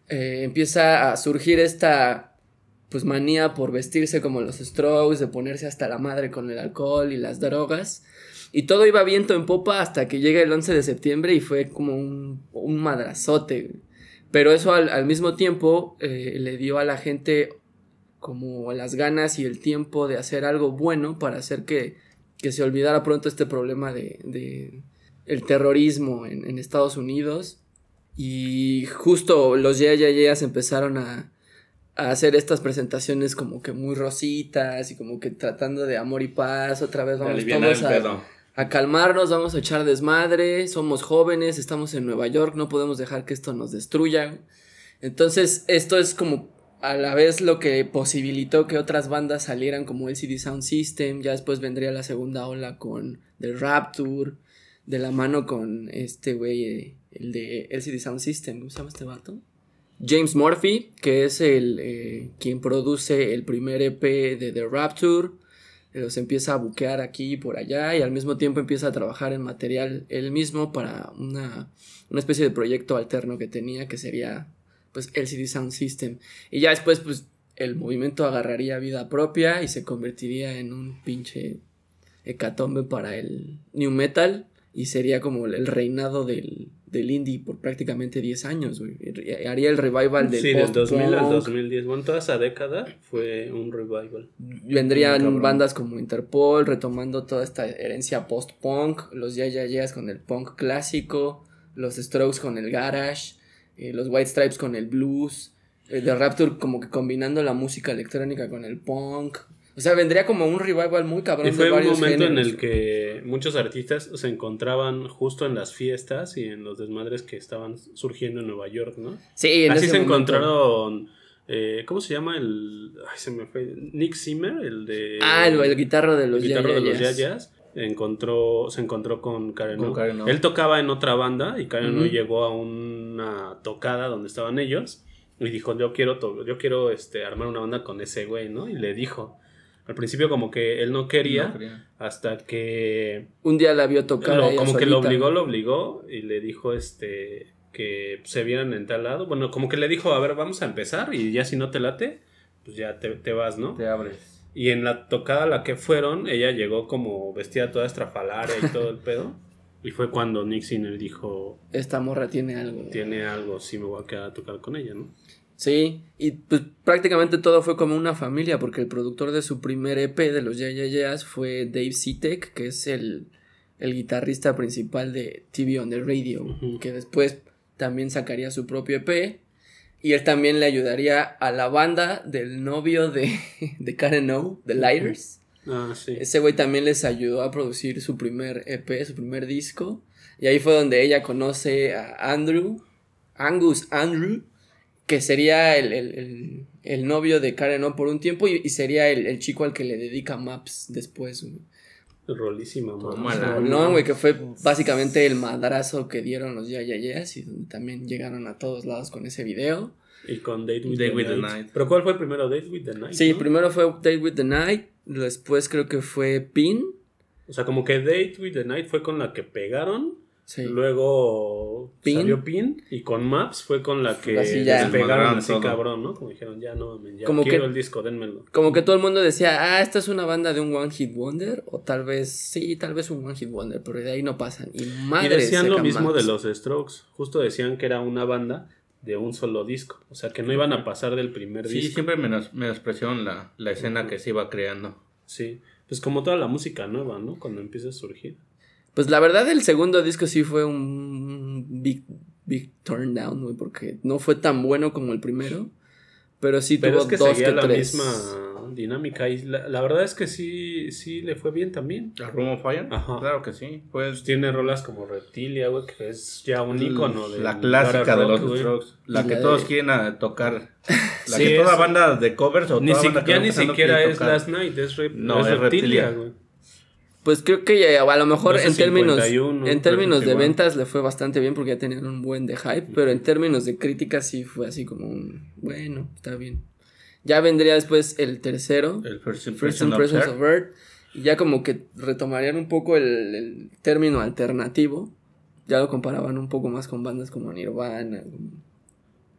eh, empieza a surgir esta pues manía por vestirse como los Strokes, de ponerse hasta la madre con el alcohol y las drogas. Y todo iba viento en popa hasta que llega el 11 de septiembre y fue como un, un madrazote. Pero eso al, mismo tiempo eh, le dio a la gente como las ganas y el tiempo de hacer algo bueno para hacer que, que se olvidara pronto este problema de, de el terrorismo en, en Estados Unidos. Y justo los Yeah Yeah Yeahs empezaron a, a hacer estas presentaciones como que muy rositas y como que tratando de amor y paz. Otra vez vamos todos el a, a calmarnos, vamos a echar desmadre, somos jóvenes, estamos en Nueva York, no podemos dejar que esto nos destruya. Entonces, esto es como a la vez lo que posibilitó que otras bandas salieran como LCD Sound System, ya después vendría la segunda ola con The Rapture, de la mano con este güey, eh, el de LCD Sound System, ¿cómo se llama este vato? James Murphy, que es el eh, quien produce el primer EP de The Rapture, los empieza a buquear aquí y por allá y al mismo tiempo empieza a trabajar en material él mismo para una, una especie de proyecto alterno que tenía que sería pues LCD Sound System y ya después pues el movimiento agarraría vida propia y se convertiría en un pinche hecatombe para el new metal y sería como el reinado del, del indie por prácticamente 10 años, güey. Haría el revival del Sí, del 2000 al 2010. Bueno, toda esa década fue un revival. Vendrían bandas como Interpol retomando toda esta herencia post-punk, los Ya Ya Yeahs con el punk clásico, los Strokes con el garage, eh, los White Stripes con el blues, eh, The Rapture como que combinando la música electrónica con el punk. O sea, vendría como un revival muy cabrón Y fue de un varios momento en géneros. el que muchos artistas se encontraban justo en las fiestas y en los desmadres que estaban surgiendo en Nueva York, ¿no? Sí, en Así ese se momento. encontraron. eh, ¿Cómo se llama el. Ay, se me fue. Nick Zimmer, el de. Ah, el, el guitarro de los el Ya guitarro Ya de los. Yayas. Encontró, se encontró con Karen Con O. Karen O. Él tocaba en otra banda y Karen O Ujú. llegó a una tocada donde estaban ellos y dijo, yo quiero, to- yo quiero este, armar una banda con ese güey, ¿no? Y le dijo, al principio como que él no quería, No quería. hasta que Un día la vio tocar. lo- a ella como que lo obligó, lo obligó y le dijo este que se vieran en tal lado. Bueno, como que le dijo, a ver, vamos a empezar y ya si no te late, pues ya te, te vas, ¿no? Te abres. Y en la tocada a la que fueron, ella llegó como vestida toda estrafalaria y todo el pedo. Y fue cuando Nick Sinner dijo, Esta morra tiene algo. tiene algo, sí me voy a quedar a tocar con ella, ¿no? Sí, y pues prácticamente todo fue como una familia, porque el productor de su primer EP de los Ya Ya Yeahs fue Dave Sitek, que es el, el guitarrista principal de TV on the Radio, que después también sacaría su propio EP. Y él también le ayudaría a la banda del novio de, [LAUGHS] de Karen O, The Lighters. Ah, sí. Ese güey también les ayudó a producir su primer EP, su primer disco. Y ahí fue donde ella conoce a Andrew, Angus Andrew, que sería el, el- el- el novio de Karen O por un tiempo y, y sería el, el chico al que le dedica Maps después. güey. Rolísima, mamá. No, güey, que fue básicamente el madrazo que dieron los Ya Ya y donde también llegaron a todos lados con ese video. Y con Date with, Date the, with the Night. Night. ¿Pero cuál fue el primero? Date with the Night. Sí, ¿no? primero fue Date with the Night, después creo que fue Pin. O sea, como que Date with the Night fue con la que pegaron. Sí. Luego Pin. salió Pin. Y con Maps fue con la que Así ya. despegaron Desmadraron así todo. cabrón, ¿no? Como dijeron, ya no, mames, ya Como quiero que- el disco, dénmelo. Como que todo el mundo decía, ah, esta es una banda de un One Hit Wonder, o tal vez, sí, tal vez un One Hit Wonder, pero de ahí no pasan. Y Y madre decían lo mismo Maps. de los Strokes. Justo decían que era una banda de un solo disco. O sea, que no iban a pasar del primer Sí, disco. siempre menos, menospreciaron la, la escena que se iba creando. Sí. Pues como toda la música nueva, ¿no? Cuando empieza a surgir. Pues la verdad, el segundo disco sí fue un big, big turn down, güey, porque no fue tan bueno como el primero, pero sí Pero tuvo es que dos seguía que la tres. misma dinámica. Y la, la verdad es que sí, sí le fue bien también. ¿A Room of Fire? Ajá. Claro que sí. Pues Pues tiene rolas como Reptilia, güey, que es ya un icono de la clásica de los Strokes. La Y que la todos de- quieren a tocar. La [LAUGHS] Sí, que toda es- banda de covers o Ni toda si- banda que ya ni siquiera es tocar. Last Night, es, Rep- No, es Reptilia. güey. Pues creo que ya, a lo mejor en 12.51, términos, en términos de ventas le fue bastante bien porque ya tenían un buen de hype, pero en términos de crítica sí fue así como un, bueno, está bien. Ya vendría después el tercero, El First First Impression of Impressions of Earth, y ya como que retomarían un poco el, el término alternativo, ya lo comparaban un poco más con bandas como Nirvana,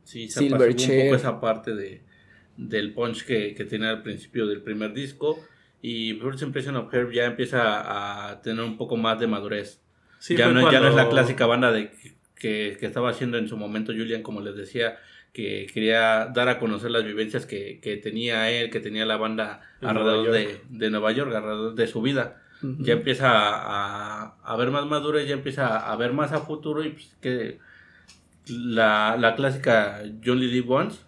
Sí, se Silverchair. un poco esa parte de, del punch que, que tenía al principio del primer disco. Y First Impression of Her ya empieza a tener un poco más de madurez. Sí, ya, no, ya no es la clásica banda de que, que estaba haciendo en su momento Julian, como les decía, que quería dar a conocer las vivencias que, que tenía él, que tenía la banda En alrededor Nueva de, de Nueva York, alrededor de su vida. Ya empieza a, a ver más madurez, ya empieza a ver más a futuro y pues que la, la clásica Live Once.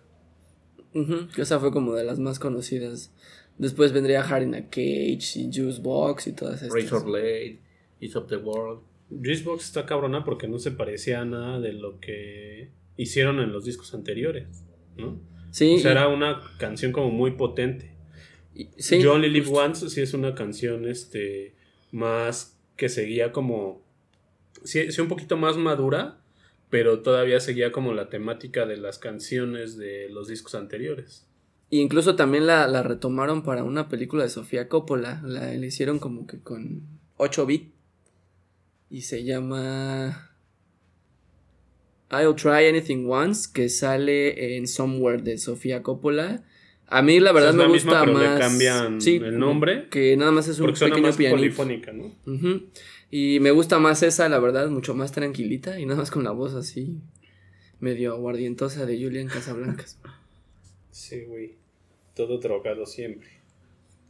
Ujú, que esa fue como de las más conocidas. Después vendría Hard in a Cage y Juice Box y todas estas. Razor Blade. Is of the World. Juicebox está cabrona porque no se parecía a nada de lo que hicieron en los discos anteriores, ¿no? Sí. O sea, y- era una canción como muy potente. y- sí, You Only Live. Once sí es una canción este más que seguía como sí, sí un poquito más madura, pero todavía seguía como la temática de las canciones de los discos anteriores. Y incluso también la, la retomaron para una película de Sofía Coppola. La, la hicieron como que con 8 bits. Y se llama I'll Try Anything Once, que sale en Somewhere de Sofía Coppola. A mí la verdad es me la misma, gusta pero le más. cambian sí, el nombre, Que nada más es un Porque suena pequeño más pianito. polifónica, ¿no? Y me gusta más esa, la verdad, mucho más tranquilita y nada más con la voz así medio aguardientosa de Julian Casablancas. Sí, güey. Todo drogado siempre.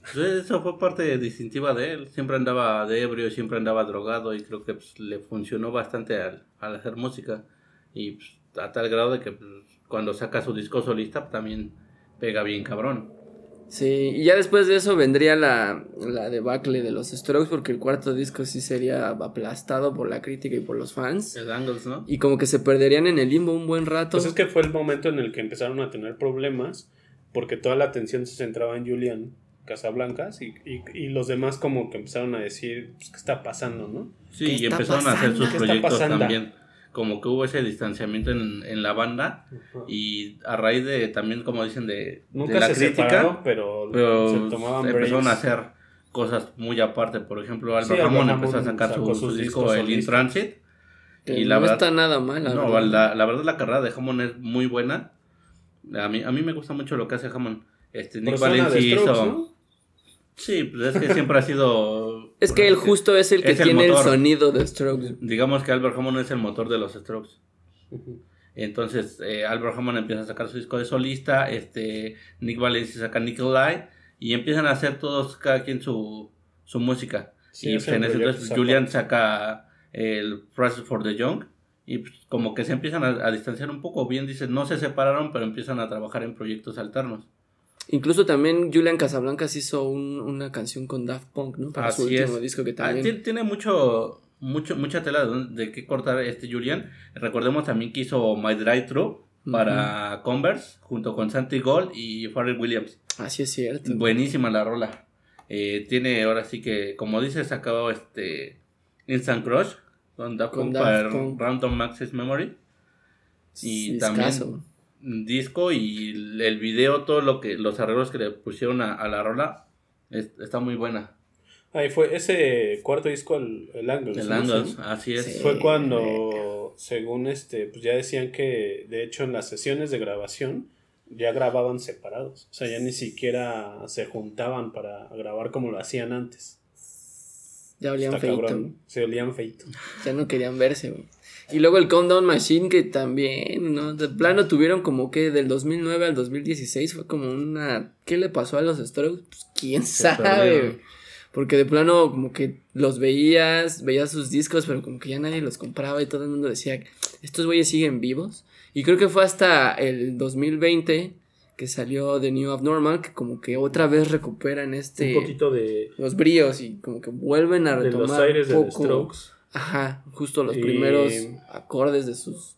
Pues Eso fue parte distintiva de él. Siempre andaba de ebrio, siempre andaba drogado y creo que pues, le funcionó bastante al, al hacer música. Y pues, a tal grado de que pues, cuando saca su disco solista pues, también pega bien cabrón. Sí, y ya después de eso vendría la, la debacle de los Strokes porque el cuarto disco sí sería aplastado por la crítica y por los fans. El Angles, ¿no? Y como que se perderían en el limbo un buen rato. Pues es que fue el momento en el que empezaron a tener problemas porque toda la atención se centraba en Julian Casablancas y, y, y los demás como que empezaron a decir, pues, ¿qué está pasando, no? Sí, ¿Qué y empezaron a hacer sus ¿Qué está proyectos también. Como que hubo ese distanciamiento en, en la banda y a raíz de también, como dicen, de, de Nunca la se crítica, separaron, pero, pero se tomaban empezaron breaks. a hacer cosas muy aparte. Por ejemplo, Albert Sí, empezó a sacar su, su disco El In. Transit. que y la no verdad- está nada mal. la No, verdad. la, la verdad la carrera de Hammond es muy buena. A mí, a mí me gusta mucho lo que hace Hammond. Este, Nick Valencia hizo... ¿no? Sí, pues es que siempre ha sido... [LAUGHS] Es que él justo es el que Es tiene el, motor. sonido de Strokes. Digamos que Albert Hammond es el motor de los Strokes. Entonces, eh, Albert Hammond empieza a sacar su disco de solista, este, Nick Valencia saca Nickel Light, y empiezan a hacer todos, cada quien su, su música. Sí, y es pues, en ese entonces. Julian saca el Price for the Young, y pues, como que se empiezan a, a distanciar un poco, bien dices, no se separaron, pero empiezan a trabajar en proyectos alternos. Incluso también Julian Casablancas hizo un- una canción con Daft Punk, ¿no? Para su último es. disco que Ah, también. tiene, tiene mucho, mucho, mucha tela de, de qué cortar este Julian. Recordemos también que hizo My Drive Thru para Converse, junto con Santi Gold y Pharrell Williams. Así es cierto. Buenísima la rola. Eh, tiene ahora sí que, como dices, sacado este Instant Crush con Daft Con Punk Daft para. Random Access Memory. Y también un disco y el video, todo lo que los arreglos que le pusieron a, a la rola es- está muy buena. Ahí fue ese cuarto disco, el, el Angles. El ¿no? Angles, Sí. así es. Sí. Fue cuando, según este, pues ya decían que, de hecho, en las sesiones de grabación ya grababan separados. O sea, ya ni siquiera se juntaban para grabar como lo hacían antes. Ya olían Está feito. cabrón. Se olían feito. Ya no querían verse, güey. Y luego el Countdown Machine, que también, ¿no? De plano tuvieron como que del 2009 al 2016 fue como una... ¿Qué le pasó a los Strokes? Pues quién sabe, güey. Porque de plano como que los veías, veías sus discos, pero como que ya nadie los compraba y todo el mundo decía, estos güeyes siguen vivos. Y creo que fue hasta el 2020 que salió The New Abnormal, que como que otra vez recuperan este... Un poquito de, Los bríos y como que vuelven a de retomar los aires de. Strokes. Ajá, justo los Y- primeros acordes de sus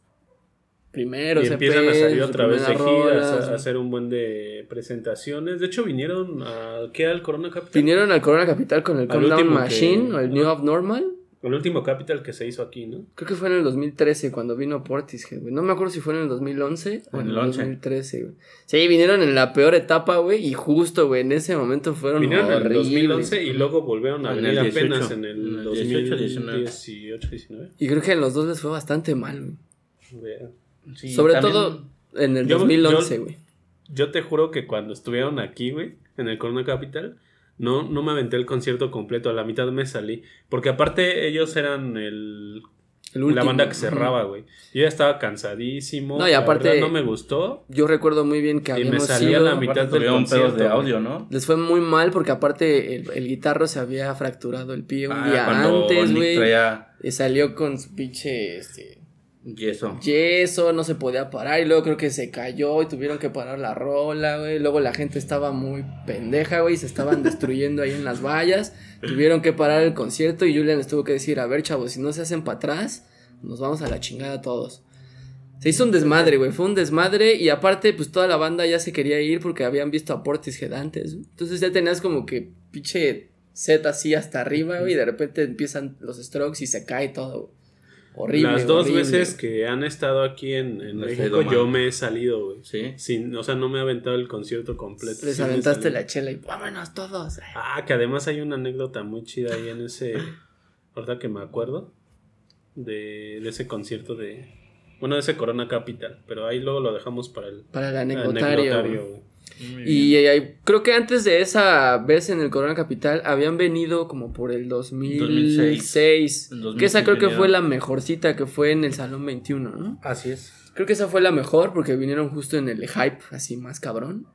primeros Y empiezan a salir otra vez de giras, a, a hacer un buen de presentaciones. De hecho, vinieron a, ¿qué? Al Corona Capital. Vinieron al Corona Capital con el Countdown que- Machine o el New Abnormal. El último Capital que se hizo aquí, ¿no? Creo que fue en el 2013 cuando vino Portishead, güey. No me acuerdo si fue en el 2011 o En el el 11. 2013, güey. Sí, vinieron en la peor etapa, güey, y justo, güey, en ese momento fueron Vinieron en el horribles. 2011 y luego volvieron a En venir apenas 18, en el en el 2018, 18, 19. 19. Y creo que en los dos les fue bastante mal, güey. Sí, Sobre también- todo en el Yo- 2011, yo- güey. Yo te juro que cuando estuvieron aquí, güey, en el Corona Capital, no, no me aventé el concierto completo, a la mitad me salí. Porque aparte ellos eran el, El la banda que cerraba, güey. Yo ya estaba cansadísimo. No, y la aparte- verdad no me gustó. Yo recuerdo muy bien que Y me habíamos salí a ido- la mitad del tuvieron pedos de concierto, audio, ¿no? Les fue muy mal porque aparte el, el guitarro se había fracturado el pie un Ah, día antes, güey. traía- Y salió con su pinche, este... Y eso. Y eso no se podía parar y luego creo que se cayó y tuvieron que parar la rola, güey. Luego la gente estaba muy pendeja, güey, se estaban [LAUGHS] destruyendo ahí en las vallas. Tuvieron que parar el concierto y Julian les tuvo que decir, a ver, chavos, si no se hacen para atrás, nos vamos a la chingada todos. Se hizo un desmadre, güey, fue un desmadre y aparte, pues toda la banda ya se quería ir porque habían visto a Portishead antes. Entonces ya tenías como que pinche set así hasta arriba, güey, y de repente empiezan los strokes y se cae todo, güey. Horrible. Las dos horrible. veces que han estado aquí en, en México, yo me he salido, güey. Sí. Sin, o sea, no me he aventado el concierto completo. Les aventaste la chela y vámonos todos. Ah, que además hay una anécdota muy chida ahí en ese. [LAUGHS] Ahorita que me acuerdo. De, de ese concierto de. Bueno, de ese Corona Capital. Pero ahí luego lo dejamos para el Para el anecdotario. anecdotario, Y eh, creo que antes de esa vez en el Corona Capital habían venido como por el 2006. En 2006 Que esa creo que fue la mejorcita que fue en el Salón 21, ¿no? Así es. Creo que esa fue la mejor porque vinieron justo en el hype así más cabrón.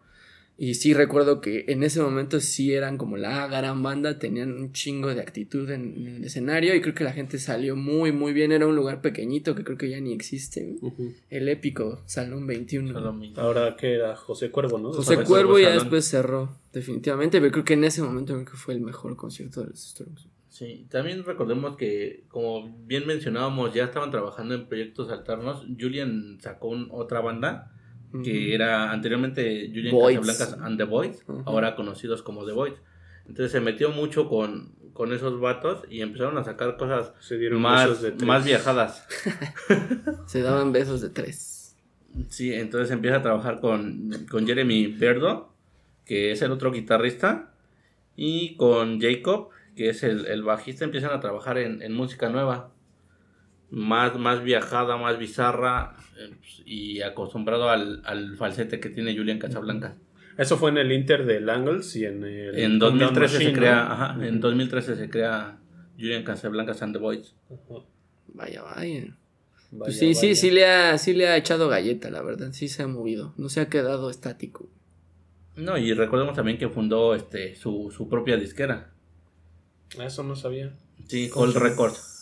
Y sí recuerdo que en ese momento sí eran como la gran banda, tenían un chingo de actitud en, en el escenario y creo que la gente salió muy muy bien. Era un lugar pequeñito que creo que ya ni existe. El épico Salón 21. Solo mi- Ahora que era José Cuervo, ¿no? José Cuervo ya después cerró, definitivamente, pero creo que en ese momento creo que fue el mejor concierto de los Strokes. Sí, también recordemos que, como bien mencionábamos, ya estaban trabajando en proyectos alternos. Julian sacó un- otra banda que era anteriormente Julian. Casablancas and The Ujú. ahora conocidos como The Voids. Entonces se metió mucho con, con esos vatos y empezaron a sacar cosas Se dieron más, besos de tres. más viajadas. [LAUGHS] Se daban besos de tres. Sí, entonces empieza a trabajar con, con Jeremy Verdo, que es el otro guitarrista, y con Jacob, que es el, el bajista, empiezan a trabajar en, en música nueva. Más, más viajada, más bizarra eh, y acostumbrado al, al falsete que tiene Julian Casablanca. Eso fue en el Inter del Angles y en el. En 2013 se Machine, crea, ¿no? ajá, en 2013 se crea Julian Casablanca and the Boys. Vaya, vaya. Vaya, Pues sí, sí, vaya. sí le, ha, sí le ha echado galleta, la verdad. Sí se ha movido. No se ha quedado estático. No, y recordemos también que fundó este su, su propia disquera. Ah, Eso no sabía. Sí, Colt Records.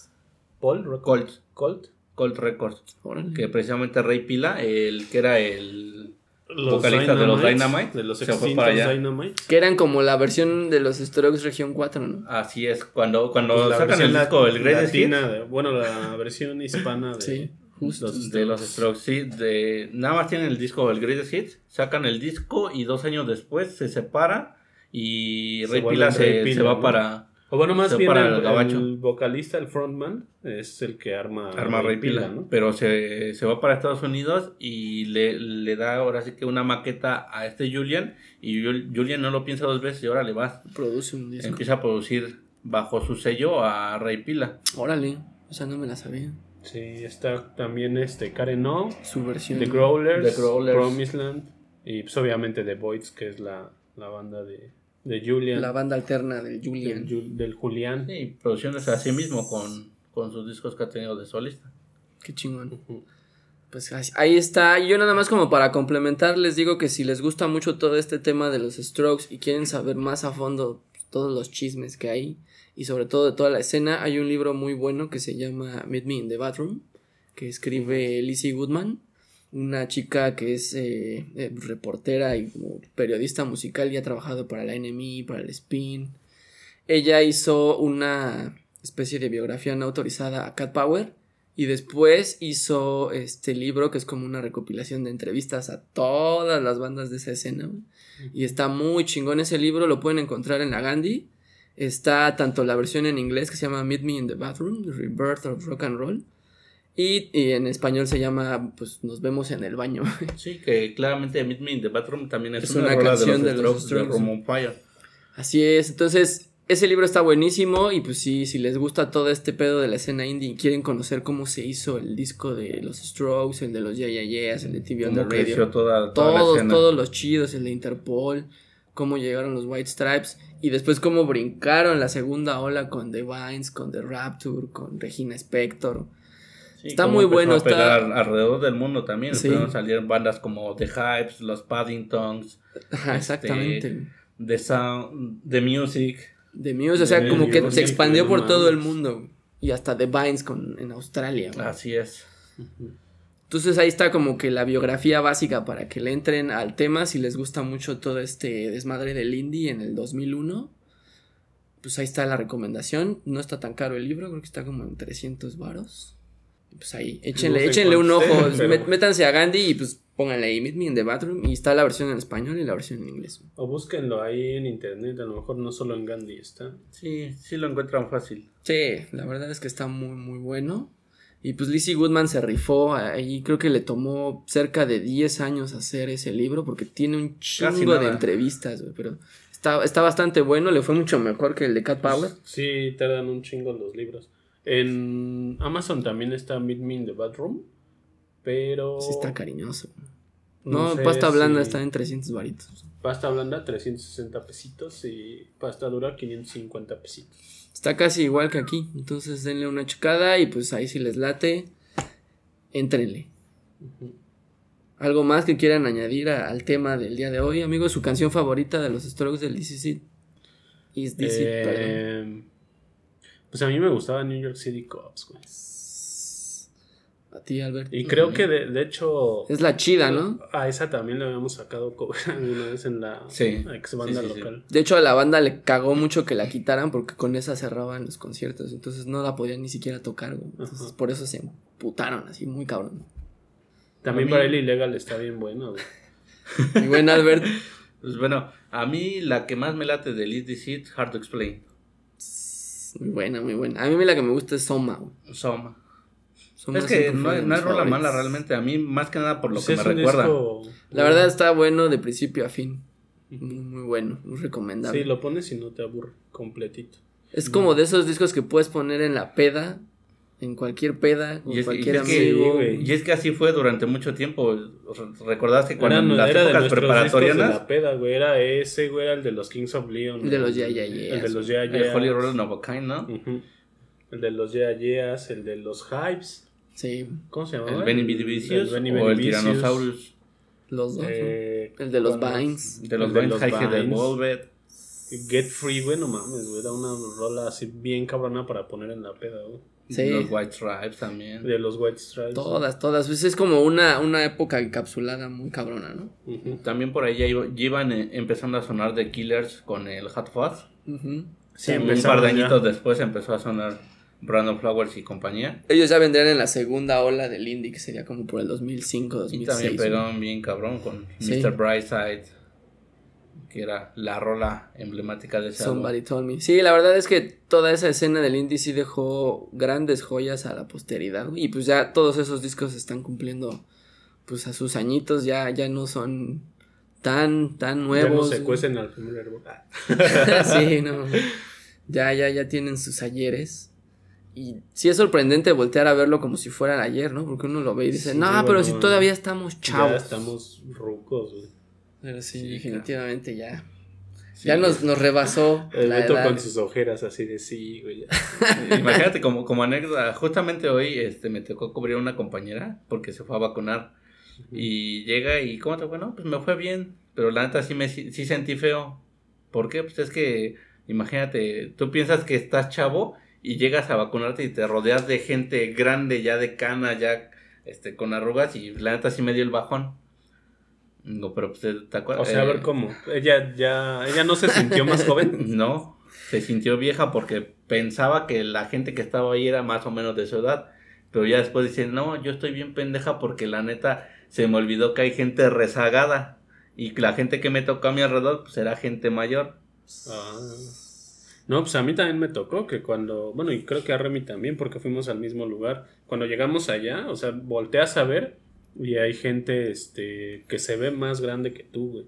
Paul Record- Colt. Colt. Colt Records. Órale. que precisamente Rey Pila, el que era el Los vocalista de los Dynamite, De los se fue extintos para allá. Dynamite. Que eran como la versión de los Strokes Región 4, ¿no? Así es, cuando, cuando Pues sacan el la- disco El Greatest Hits bueno, la versión hispana de. Sí, justo. los de los Strokes. Sí, de, nada más tienen el disco El Greatest Hits, sacan el disco y dos años después se separa y Rey Pila Rey se, Pila, se va ¿no? para O bueno, más bien para el, el gabacho. el vocalista, el frontman, es el que arma. arma Rey Pila, ¿no? pero se, se va para Estados Unidos y le, le da ahora sí que una maqueta a este Julian y Jul- Julian no lo piensa dos veces y ahora le va, Produce un disco. empieza a producir bajo su sello a Rey Pila. Órale. O sea, no me la sabía. Sí, está también este Karen O, Su versión. The Growlers, The Growlers. Promised y pues obviamente The Voids, que es la, la banda de, de Julian. La banda alterna del del, Julian. Ju- del Julián. Sí, producciones así mismo con, con sus discos que ha tenido de solista. Qué chingón. Pues ahí está. Yo nada más como para complementar les digo que si les gusta mucho todo este tema de los strokes y quieren saber más a fondo todos los chismes que hay y sobre todo de toda la escena, hay un libro muy bueno que se llama Meet Me in the Bathroom que escribe Lizzie Goodman, una chica que es eh, eh, reportera y como periodista musical y ha trabajado para la NME, para el Spin. Ella hizo una especie de biografía no autorizada a Cat Power y después hizo este libro que es como una recopilación de entrevistas a todas las bandas de esa escena. Y está muy chingón ese libro, lo pueden encontrar en la Gandhi. Está tanto la versión en inglés que se llama Meet Me in the Bathroom, The Rebirth of Rock and Roll. Y, y en español se llama pues Nos vemos en el baño. [LAUGHS] Sí, que claramente Meet Me in the Bathroom también es, Es una, canción de de los los Strokes, de Fire. Así es, entonces ese libro está buenísimo y pues sí, si les gusta todo este pedo de la escena indie y quieren conocer cómo se hizo el disco de los Strokes, el de los Yeah Yeah Yeahs, el de TV on the Radio, toda, toda la todos, escena. todos los chidos, el de Interpol, cómo llegaron los White Stripes y después cómo brincaron la segunda ola con The Vines, con The Rapture, con Regina Spector. Sí, está muy bueno, a pegar está- alrededor del mundo también. Sí. Salir bandas como The Hypes, los Paddingtons, Ajá, Este, exactamente. The Sound, The Music. The Muse, o sea, The como que Music, se expandió por todo el mundo y hasta The Vines con, en Australia. güey. Así es. Entonces ahí está como que la biografía básica para que le entren al tema si les gusta mucho todo este desmadre del indie en el 2001. Pues ahí está la recomendación. No está tan caro el libro, creo que está como en 300 varos. Pues ahí, échenle, échenle un ojo, pero- métanse a Gandhi y pues pónganle ahí Meet Me in the Bathroom y está la versión en español y la versión en inglés. O búsquenlo ahí en internet, a lo mejor no solo en Gandhi está. Sí, sí lo encuentran fácil. Sí, la verdad es que está muy, muy bueno. Y pues Lizzie Goodman se rifó ahí, creo que le tomó cerca de 10 años hacer ese libro porque tiene un chingo de entrevistas, pero está, está bastante bueno, le fue mucho mejor que el de Cat Power. Sí, tardan un chingo los libros. En Amazon también está Meet Me in the Bathroom, pero... Sí está cariñoso. No, sé pasta blanda si- está en 300 varitos. Pasta blanda 360 pesitos y pasta dura 550 pesitos. Está casi igual que aquí, entonces denle una checada y pues ahí si les late, éntrenle. ¿Algo más que quieran añadir a- al tema del día de hoy, amigos? ¿Su canción favorita de los Strokes del? Is DC, perdón. Eh, pues a mí me gustaba New York City Cops, güey. A ti, Albert. Y creo que de, de hecho... Es la chida, ¿no? A esa también le habíamos sacado cover [LAUGHS] alguna vez en la Sí. ex banda Sí, sí, sí. local. De hecho, a la banda le cagó mucho que la quitaran porque con esa cerraban los conciertos. Entonces no la podían ni siquiera tocar, güey. Entonces Ajá. por eso se emputaron así, muy cabrón. También para el ilegal está bien bueno, güey. [LAUGHS] Y buen Albert. Pues bueno, a mí la que más me late de Lead Deceit, Hard to Explain. Muy buena, muy buena. A mí la que me gusta es Soma. Soma. Soma Es que no, no es rola mala realmente. A mí, más que nada por lo Pues que me recuerda. disco- La verdad está bueno de principio a fin. Muy, muy bueno, muy recomendable. Sí, lo pones y no te aburre completito. Es como de esos discos que puedes poner en la peda, en cualquier peda, con Y es, y cualquier es que, amigo. güey. y es que así fue durante mucho tiempo. Re- ¿Recordás que cuando Era, en las era de épocas de preparatorianas, la peda, güey. Era ese, güey, era el de los Kings of Leon. El de los Yeah, el- Yeah, Yeahs, El de los Yeah, el Yeahs. Holy Roller of a Kind, ¿no? El de los Yeah, Yeahs, el de los Hypes. Sí, ¿Cómo se llamaba? El Benny Vicious Benny o el. Tyrannosaurus. los dos. ¿no? Eh, El de los. Vines. De los El de Vines los High Vines. Velvet. Get Free, güey, no mames, güey. Era una rola así bien cabrona para poner en la peda, güey. Sí. Los White Stripes también. De los White Stripes. Todas, todas. Pues es como una, una época encapsulada muy cabrona, ¿no? Ujú. También por ahí ya, iba- ya iban eh, empezando a sonar The Killers con el Hot Fuzz. Ujú. Sí, un par de ya. añitos después empezó a sonar Brandon Flowers y compañía. Ellos ya vendrían en la segunda ola del indie, que sería como por el 2005, Y 2006. también ¿no? pegaron bien cabrón con Sí. Mr. Brightside, que era la rola emblemática de ese álbum. Somebody Told Me. Sí, la verdad es que toda esa escena del indie sí dejó grandes joyas a la posteridad. güey, Y pues ya todos esos discos están cumpliendo pues a sus añitos, ya, ya no son tan, tan Ya no nuevos. se cuecen al primer. Ah. [LAUGHS] sí, no. Ya, ya, ya tienen sus ayeres. Y sí es sorprendente voltear a verlo como si fuera ayer, ¿no? Porque uno lo ve y dice, Sí, no, bueno, pero si todavía estamos chavos. Ya estamos rucos, güey. Pero sí, Sí, definitivamente ya. Sí, ya nos, nos rebasó. [LAUGHS] El la Beto edad. con sus ojeras así de sí, güey. [LAUGHS] Imagínate como, como anécdota, justamente hoy este, me tocó cubrir a una compañera porque se fue a vacunar y llega y ¿cómo te fue? No, pues me fue bien, pero la neta sí me sí sentí feo. ¿Por qué? Pues es que imagínate, tú piensas que estás chavo y llegas a vacunarte y te rodeas de gente grande ya de cana, ya este con arrugas y la neta sí me dio el bajón. No, pero pues te, te acuerdas. O sea, a Eh, ver cómo. Ella ya, ella no se sintió más joven. [LAUGHS] No, se sintió vieja porque pensaba que la gente que estaba ahí era más o menos de su edad. Pero ya después dice, no, yo estoy bien pendeja porque la neta se me olvidó que hay gente rezagada. Y la gente que me tocó a mi alrededor, pues era gente mayor. Ah. No, pues a mí también me tocó que cuando, bueno, y creo que a Remy también, porque fuimos al mismo lugar. Cuando llegamos allá, o sea, volteas a ver y hay gente este que se ve más grande que tú, güey.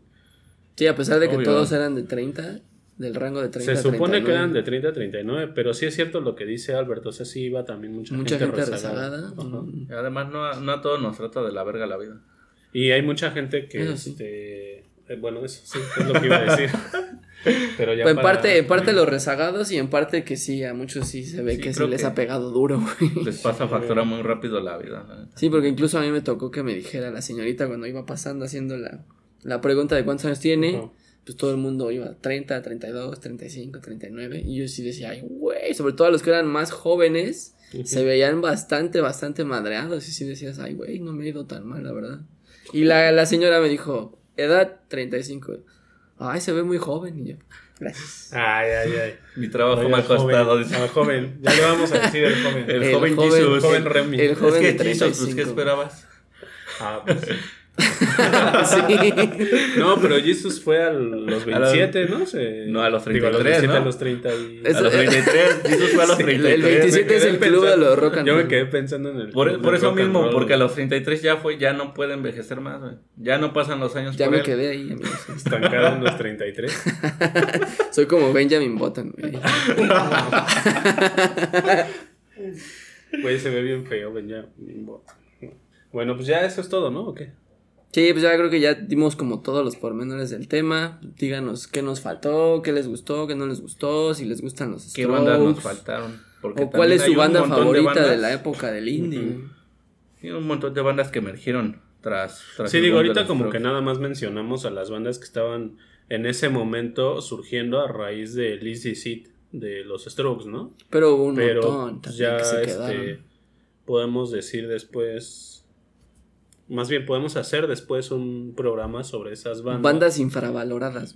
Sí, a pesar de que Obvio. todos eran de 30, del rango de 30 Se a supone que 39. eran de 30 a 39, pero sí es cierto lo que dice Alberto, o sea, sí iba también mucha, Mucha gente, gente rezagada. rezagada. Ajá. mm. Y además, no, a- no a todos nos trata de la verga la vida. Y hay mucha gente que, Eso sí. este, eh, bueno, eso sí, es lo que iba a decir. [LAUGHS] pero ya Pues en para- parte, en parte los rezagados y en parte que sí, a muchos sí se ve Sí, que sí les que- ha pegado duro, güey. Les pasa factura muy rápido la vida. Sí, porque incluso a mí me tocó que me dijera la señorita cuando iba pasando haciendo la, la pregunta de cuántos años tiene. Pues todo el mundo iba 30, 32, 35, 39. Y yo sí decía, ay, güey, sobre todo a los que eran más jóvenes. se veían bastante, bastante madreados. Y sí decías, ay, güey, no me ha ido tan mal, la verdad. Y la, la señora me dijo, edad 35. Ay, se ve muy joven. Y yo, gracias. Ay, ay, ay. Mi trabajo Oiga, me ha costado. Joven, dice. ah, joven. Ya le vamos a decir el joven. El joven Jesus. El joven Remy. el joven es que de Jesus, pues, ¿qué 35. esperabas? Ah, pues sí. [LAUGHS] No, pero Jesus fue a los 27, ¿no? Se- No, a los digo, 33, a ¿no? los 30 y... A los 33. [LAUGHS] Jesus fue a los Sí, 33. el 27 es el club de los rock and Yo me quedé pensando en el... Por, club por eso rock and mismo, roll. porque a los 33 ya fue, ya no puede envejecer más, güey. Ya no pasan los años Ya por me él. quedé ahí, amigos. Estancado en los 33. [LAUGHS] Soy como Benjamin Button, güey. Güey, se ve bien feo, ven ya. Bueno, pues ya eso es todo, ¿no? ¿O qué? Sí, pues ya creo que ya dimos como todos los pormenores del tema. Díganos qué nos faltó, qué les gustó, qué no les gustó, si les gustan los ¿Qué bandas nos Strokes, faltaron? Porque O cuál es su banda de favorita de, la época del indie. Sí, un montón de bandas que emergieron tras. tras Sí, digo, ahorita como que Strokes. nada más mencionamos a las bandas que estaban en ese momento surgiendo a raíz de Lizzy Seed de los Strokes, ¿no? Pero hubo un Pero montón también ya que se este, podemos decir después, más bien podemos hacer después un programa sobre esas bandas. Bandas infravaloradas.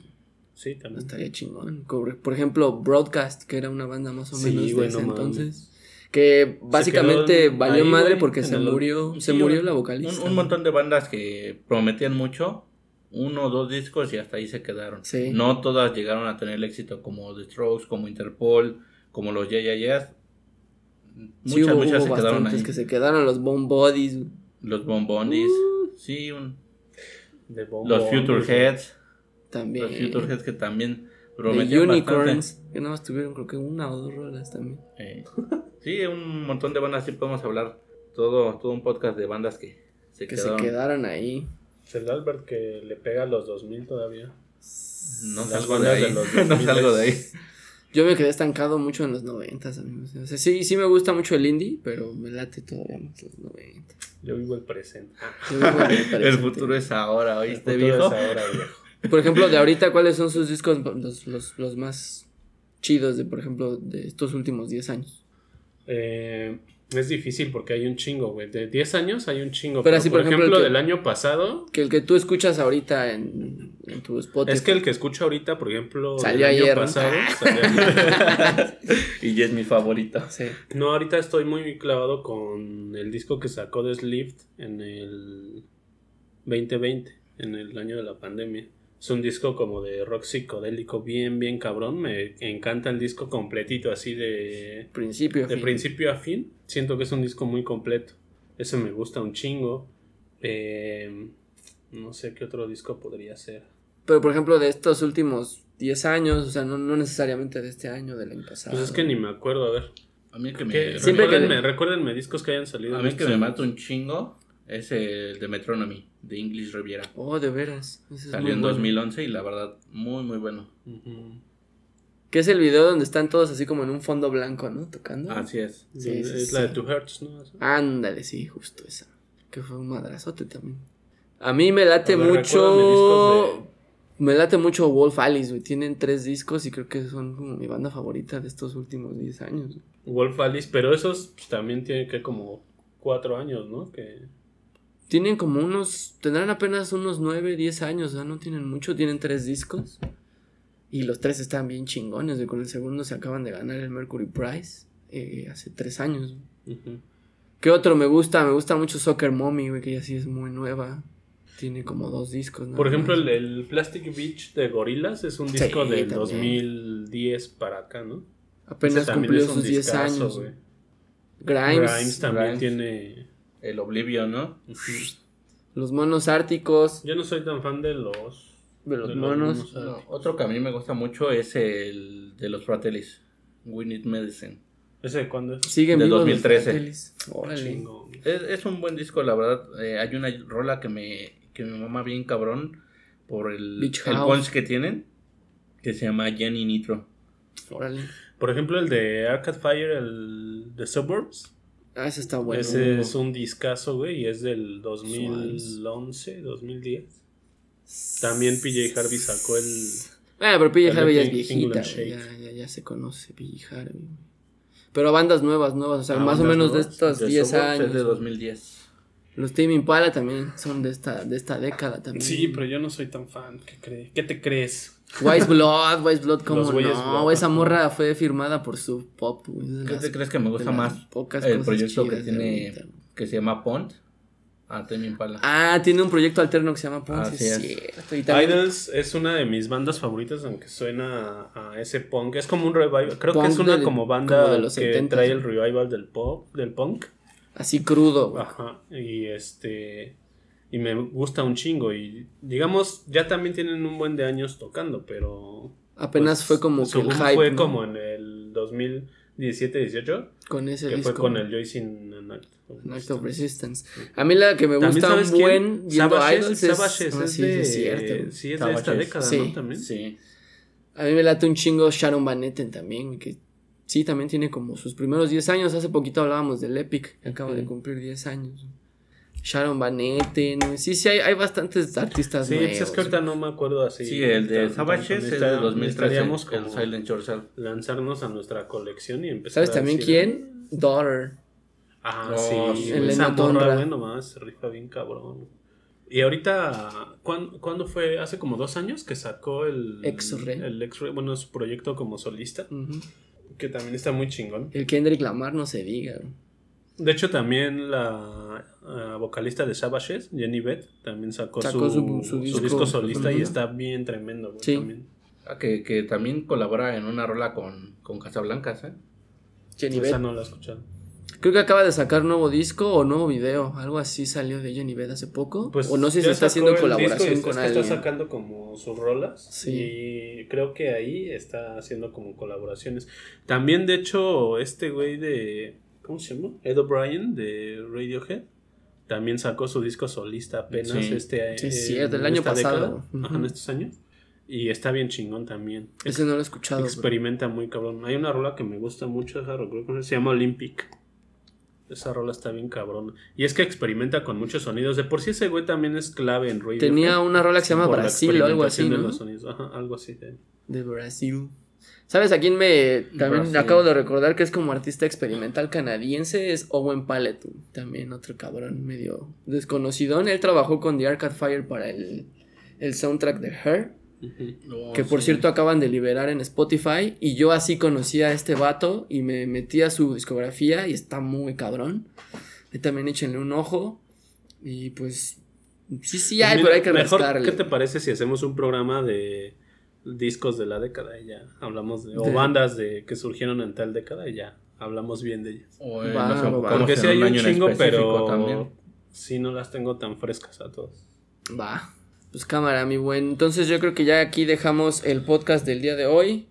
Sí, también. Estaría chingón. Por ejemplo, Broadcast, que era una banda más o Sí, menos de güey, ese entonces. Que básicamente en- valió ahí, madre porque se el- murió, se murió la vocalista. Un, un montón de bandas que prometían mucho, uno o dos discos y hasta ahí se quedaron. Sí. No todas llegaron a tener el éxito como The Strokes, como Interpol, como los Yeah Yeah Yeahs. Muchas, Sí, hubo, muchas hubo se quedaron ahí. que se quedaron, los Bone Bodies. Los Bombondis, Uh. sí, un- De los Future. Heads, También. los Future Heads que también Unicorns, que nada más tuvieron creo que una o dos rolas también. bastante. Eh, sí, un montón de bandas, sí podemos hablar todo, todo un podcast de bandas que se Que quedaron. se quedaron ahí. Es el Albert que le pega a los 2000 todavía. No Las salgo de bandas ahí, de los [LAUGHS] no 2000s. salgo de ahí. Yo me quedé estancado mucho en los noventas, amigos. O sea, sí, sí me gusta mucho el indie, pero me late todavía más los 90. Yo vivo el presente. Yo vivo el [LAUGHS] El presente. futuro es ahora, El ¿oíste, futuro viejo? es ahora, viejo. Por ejemplo, de ahorita, ¿cuáles son sus discos los, los, los más chidos de, por ejemplo, de estos últimos 10 años? Eh, es difícil porque hay un chingo, güey. De 10 años hay un chingo. Pero Pero, así, por, por ejemplo, ejemplo, el que- del año pasado. Que el que tú escuchas ahorita en, en tu Spotify. Es que el que escucho ahorita, por ejemplo, Salió del año ayer, ¿no? pasado. [LAUGHS] salió ayer. [LAUGHS] Y ya es mi favorito. Sí. No, ahorita estoy muy clavado con el disco que sacó de Slift en el 2020, en el año de la pandemia. Es un disco como de rock psicodélico bien, bien cabrón. Me encanta el disco completito, así de, Principio. a de fin. principio a fin. Siento que es un disco muy completo. Ese me gusta un chingo. Eh, no sé qué otro disco podría ser. Pero, por ejemplo, de estos últimos 10 años, o sea, no, no necesariamente de este año, del año pasado. Pues es que ni me acuerdo, a ver. A mí que me. Siempre que- recuérdenme, recuérdenme discos que hayan salido. a mí que me años. mata un chingo es el de Metronomy, de English Riviera. Oh, de veras. Ese es Salió muy en bueno. 2011 y la verdad, muy, muy bueno. Que es el video donde están todos así como en un fondo blanco, ¿no? Tocando. Así es. Sí, es sí, la de Two Hertz, ¿no? Ándale, sí, justo esa. Que fue un madrazote también. A mí me late ver, mucho. Me late mucho Wolf Alice, güey. Tienen tres discos y creo que son como mi banda favorita de estos últimos 10 años. güey. Wolf Alice, pero esos pues, también tienen que como cuatro años, ¿no? Que Tienen como unos. Tendrán apenas unos 9, 10 años, o sea, no tienen mucho. Tienen tres discos. Y los tres están bien chingones, güey. Con el segundo se acaban de ganar el Mercury Prize eh, hace tres años. ujú. ¿Qué otro me gusta? Me gusta mucho Soccer Mommy, güey, que ya sí es muy nueva. Tiene como dos discos, ¿no? Por ejemplo, el, el Plastic Beach de Gorillaz es un Sí, disco del también. 2010 para acá, ¿no? Apenas cumplió sus 10 discazo, años. Grimes, Grimes también Grimes. tiene. El Oblivion, ¿no? Los monos árticos. Yo no soy tan fan de los. De los de monos. No, otro que a mí me gusta mucho es el de los Fratellis, We Need Medicine. ¿Ese de cuándo es? Siguen De vivos los 2013. fratellis. Órale. Es, es un buen disco, la verdad. Eh, hay una rola que me, que me mama bien cabrón por el, Beach el punch que tienen, que se llama Jenny Nitro. Órale. Por ejemplo, el de Arcade Fire, el de Suburbs. Ah, ese está bueno. Ese es un discazo, güey, y es del 2011, 2010. También PJ Harvey sacó el. Ah, pero PJ Harvey ya es viejita. Güey. Ya, ya, ya se conoce PJ Harvey. güey. Pero bandas nuevas, nuevas, o sea, Ah, más o menos de estos The 10 Suburbs es años. de 2010. Los Tame Impala también son de esta, de esta década también. Sí, pero yo no soy tan fan. ¿Qué, cree? ¿Qué te crees? Wise Blood, Wise Blood, como no, Blood. esa morra fue firmada por su pop, ¿Qué las- te crees que me gusta más? pocas El cosas proyecto que tiene, que se llama Pond. Ah, Impala. Ah, tiene un proyecto alterno que se llama Ponce, Así es es. cierto. Y también Idols es una de mis bandas favoritas, aunque suena a, a ese punk. Es como un revival. Creo Punk que es una del- como banda como de los que 70s. trae el revival del pop, del punk. así crudo, güey. Ajá. Y este. Y me gusta un chingo. Y digamos, ya también tienen un buen de años tocando, pero. Apenas pues, fue como que el hype, Fue ¿no? como en el 2017-18, con ese que disco. fue con el Joyce an Act of An Act of Resistance. A mí la que me gusta un quién? buen viendo Savages, Idols es, Savages ah, es sí, de, sí, es cierto. sí, es de esta década, Sí. ¿no? También. Sí. A mí me late un chingo Sharon Van Etten también, que sí, también tiene como sus primeros 10 años. Hace poquito hablábamos del Epic, que acaba de cumplir 10 años. Sharon Van Etten, sí, sí, hay, hay bastantes artistas Sí, nuevos. pues es que ahorita no me acuerdo así. Sí, el de tan- es de necesita- 2013. necesitaríamos El como Silent Yourself. lanzarnos a nuestra colección y empezar ¿Sabes a también decir- quién? Daughter. Ah, No, sí, sí. Elena esa morra, nomás se rifa bien cabrón. Y ahorita, ¿cuándo, cuándo fue? Hace como dos años que sacó el X-Ray. El X-Ray, bueno, su proyecto como solista, que también está muy chingón. El Kendrick Lamar no se diga. De hecho, también la ah, vocalista de Savages, Jenny Beth, también sacó, Sacó su, su- su su disco. solista y está bien tremendo, güey, Sí. también. Ah, que, que también colabora en una rola con, con Casablancas, ¿eh? Jenny Esa Beth. no la he escuchado. Creo que acaba de sacar nuevo disco o nuevo video. Algo así salió de Jenny Beth hace poco. o no sé si Pues está haciendo disco colaboración con es que alguien. Está sacando como sus rolas. Sí. Y creo que ahí está haciendo como colaboraciones. También, de hecho, este güey de. ¿Cómo se llama? Ed O'Brien de Radiohead. También sacó su disco solista apenas Sí. este Sí, es en cierto, el año pasado. Ajá, en estos años. Y está bien chingón también. Ese no lo he escuchado. Experimenta muy cabrón. Hay una rola que me gusta mucho, se llama Olympic. Esa rola está bien cabrón. Y es que experimenta con muchos sonidos. De por sí ese güey también es clave en radio. Tenía una rola que se llama Brasil o algo así, experimentación de ¿no? los sonidos. Ajá, algo así. de- De Brasil. ¿Sabes a quién me también Brasil. acabo de recordar que es como artista experimental canadiense? Es Owen Pallet, también otro cabrón medio desconocido. Él trabajó con The Arcade Fire para el, el soundtrack de Her, que por sí. cierto acaban de liberar en Spotify. Y yo así conocí a este vato y me metí a su discografía y está muy cabrón. Y también échenle un ojo. Y pues sí, sí hay, Pues pero hay que mejor, rascarle. ¿Qué te parece si hacemos un programa de discos de la década y ya hablamos de, o De- bandas de que surgieron en tal década y ya hablamos bien de ellas? O, Va, va. enfocamos Porque sí hay un chingo, pero también. sí no las tengo tan frescas a todos. Va. Pues cámara, mi buen. Entonces yo creo que ya aquí dejamos el podcast del día de hoy.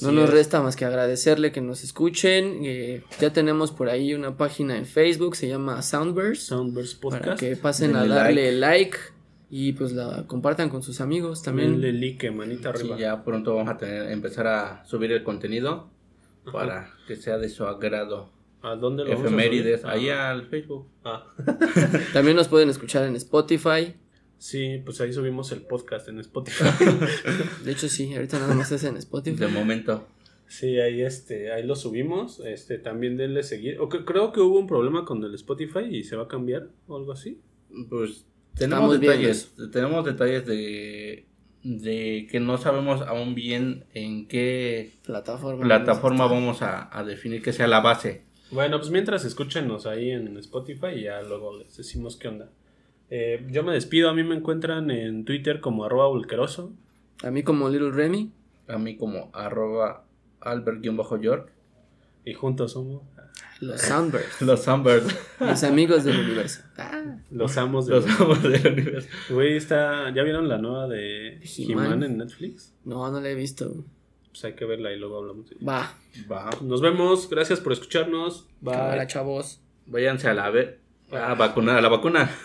No Sí nos es. resta más que agradecerle que nos escuchen. Eh, ya tenemos por ahí una página en Facebook, se llama Soundburst. Soundburst Para Podcast. que pasen a darle like. Y pues la compartan con sus amigos también. Denle like, manita Sí, arriba. ya pronto vamos a tener, empezar a subir el contenido para que sea de su agrado. ¿A dónde lo vamos a Efemérides, subir? ahí Ah. al Facebook. Ah. [LAUGHS] También nos pueden escuchar en Spotify. Sí, pues ahí subimos el podcast en Spotify. [LAUGHS] De hecho, sí, ahorita nada más es en Spotify. De momento. sí, ahí este, ahí lo subimos. Este, también denle seguir. O que- creo que hubo un problema con el Spotify y se va a cambiar o algo así. Pues tenemos Estamos detalles. Tenemos detalles de, de que no sabemos aún bien en qué Plataforma. plataforma vamos a, a definir que sea la base. Bueno, pues mientras escúchenos ahí en Spotify y ya luego les decimos qué onda. Eh, yo me despido, a mí me encuentran en Twitter como arroba vulqueroso. A mí como Little Remy. A mí como arroba albert-york. Y juntos somos Los Soundbirds. Los Sunbirds. [LAUGHS] mis amigos del universo. Ah, los amos de Los amos del universo. Güey, está... ¿Ya vieron la nueva de He-Man. En Netflix? no, no la he visto. Pues hay que verla y luego hablamos. Va. Va. Nos vemos, gracias por escucharnos. Bye. Cámara, chavos. Váyanse a la, ve- a vacunar, a la vacuna. [LAUGHS]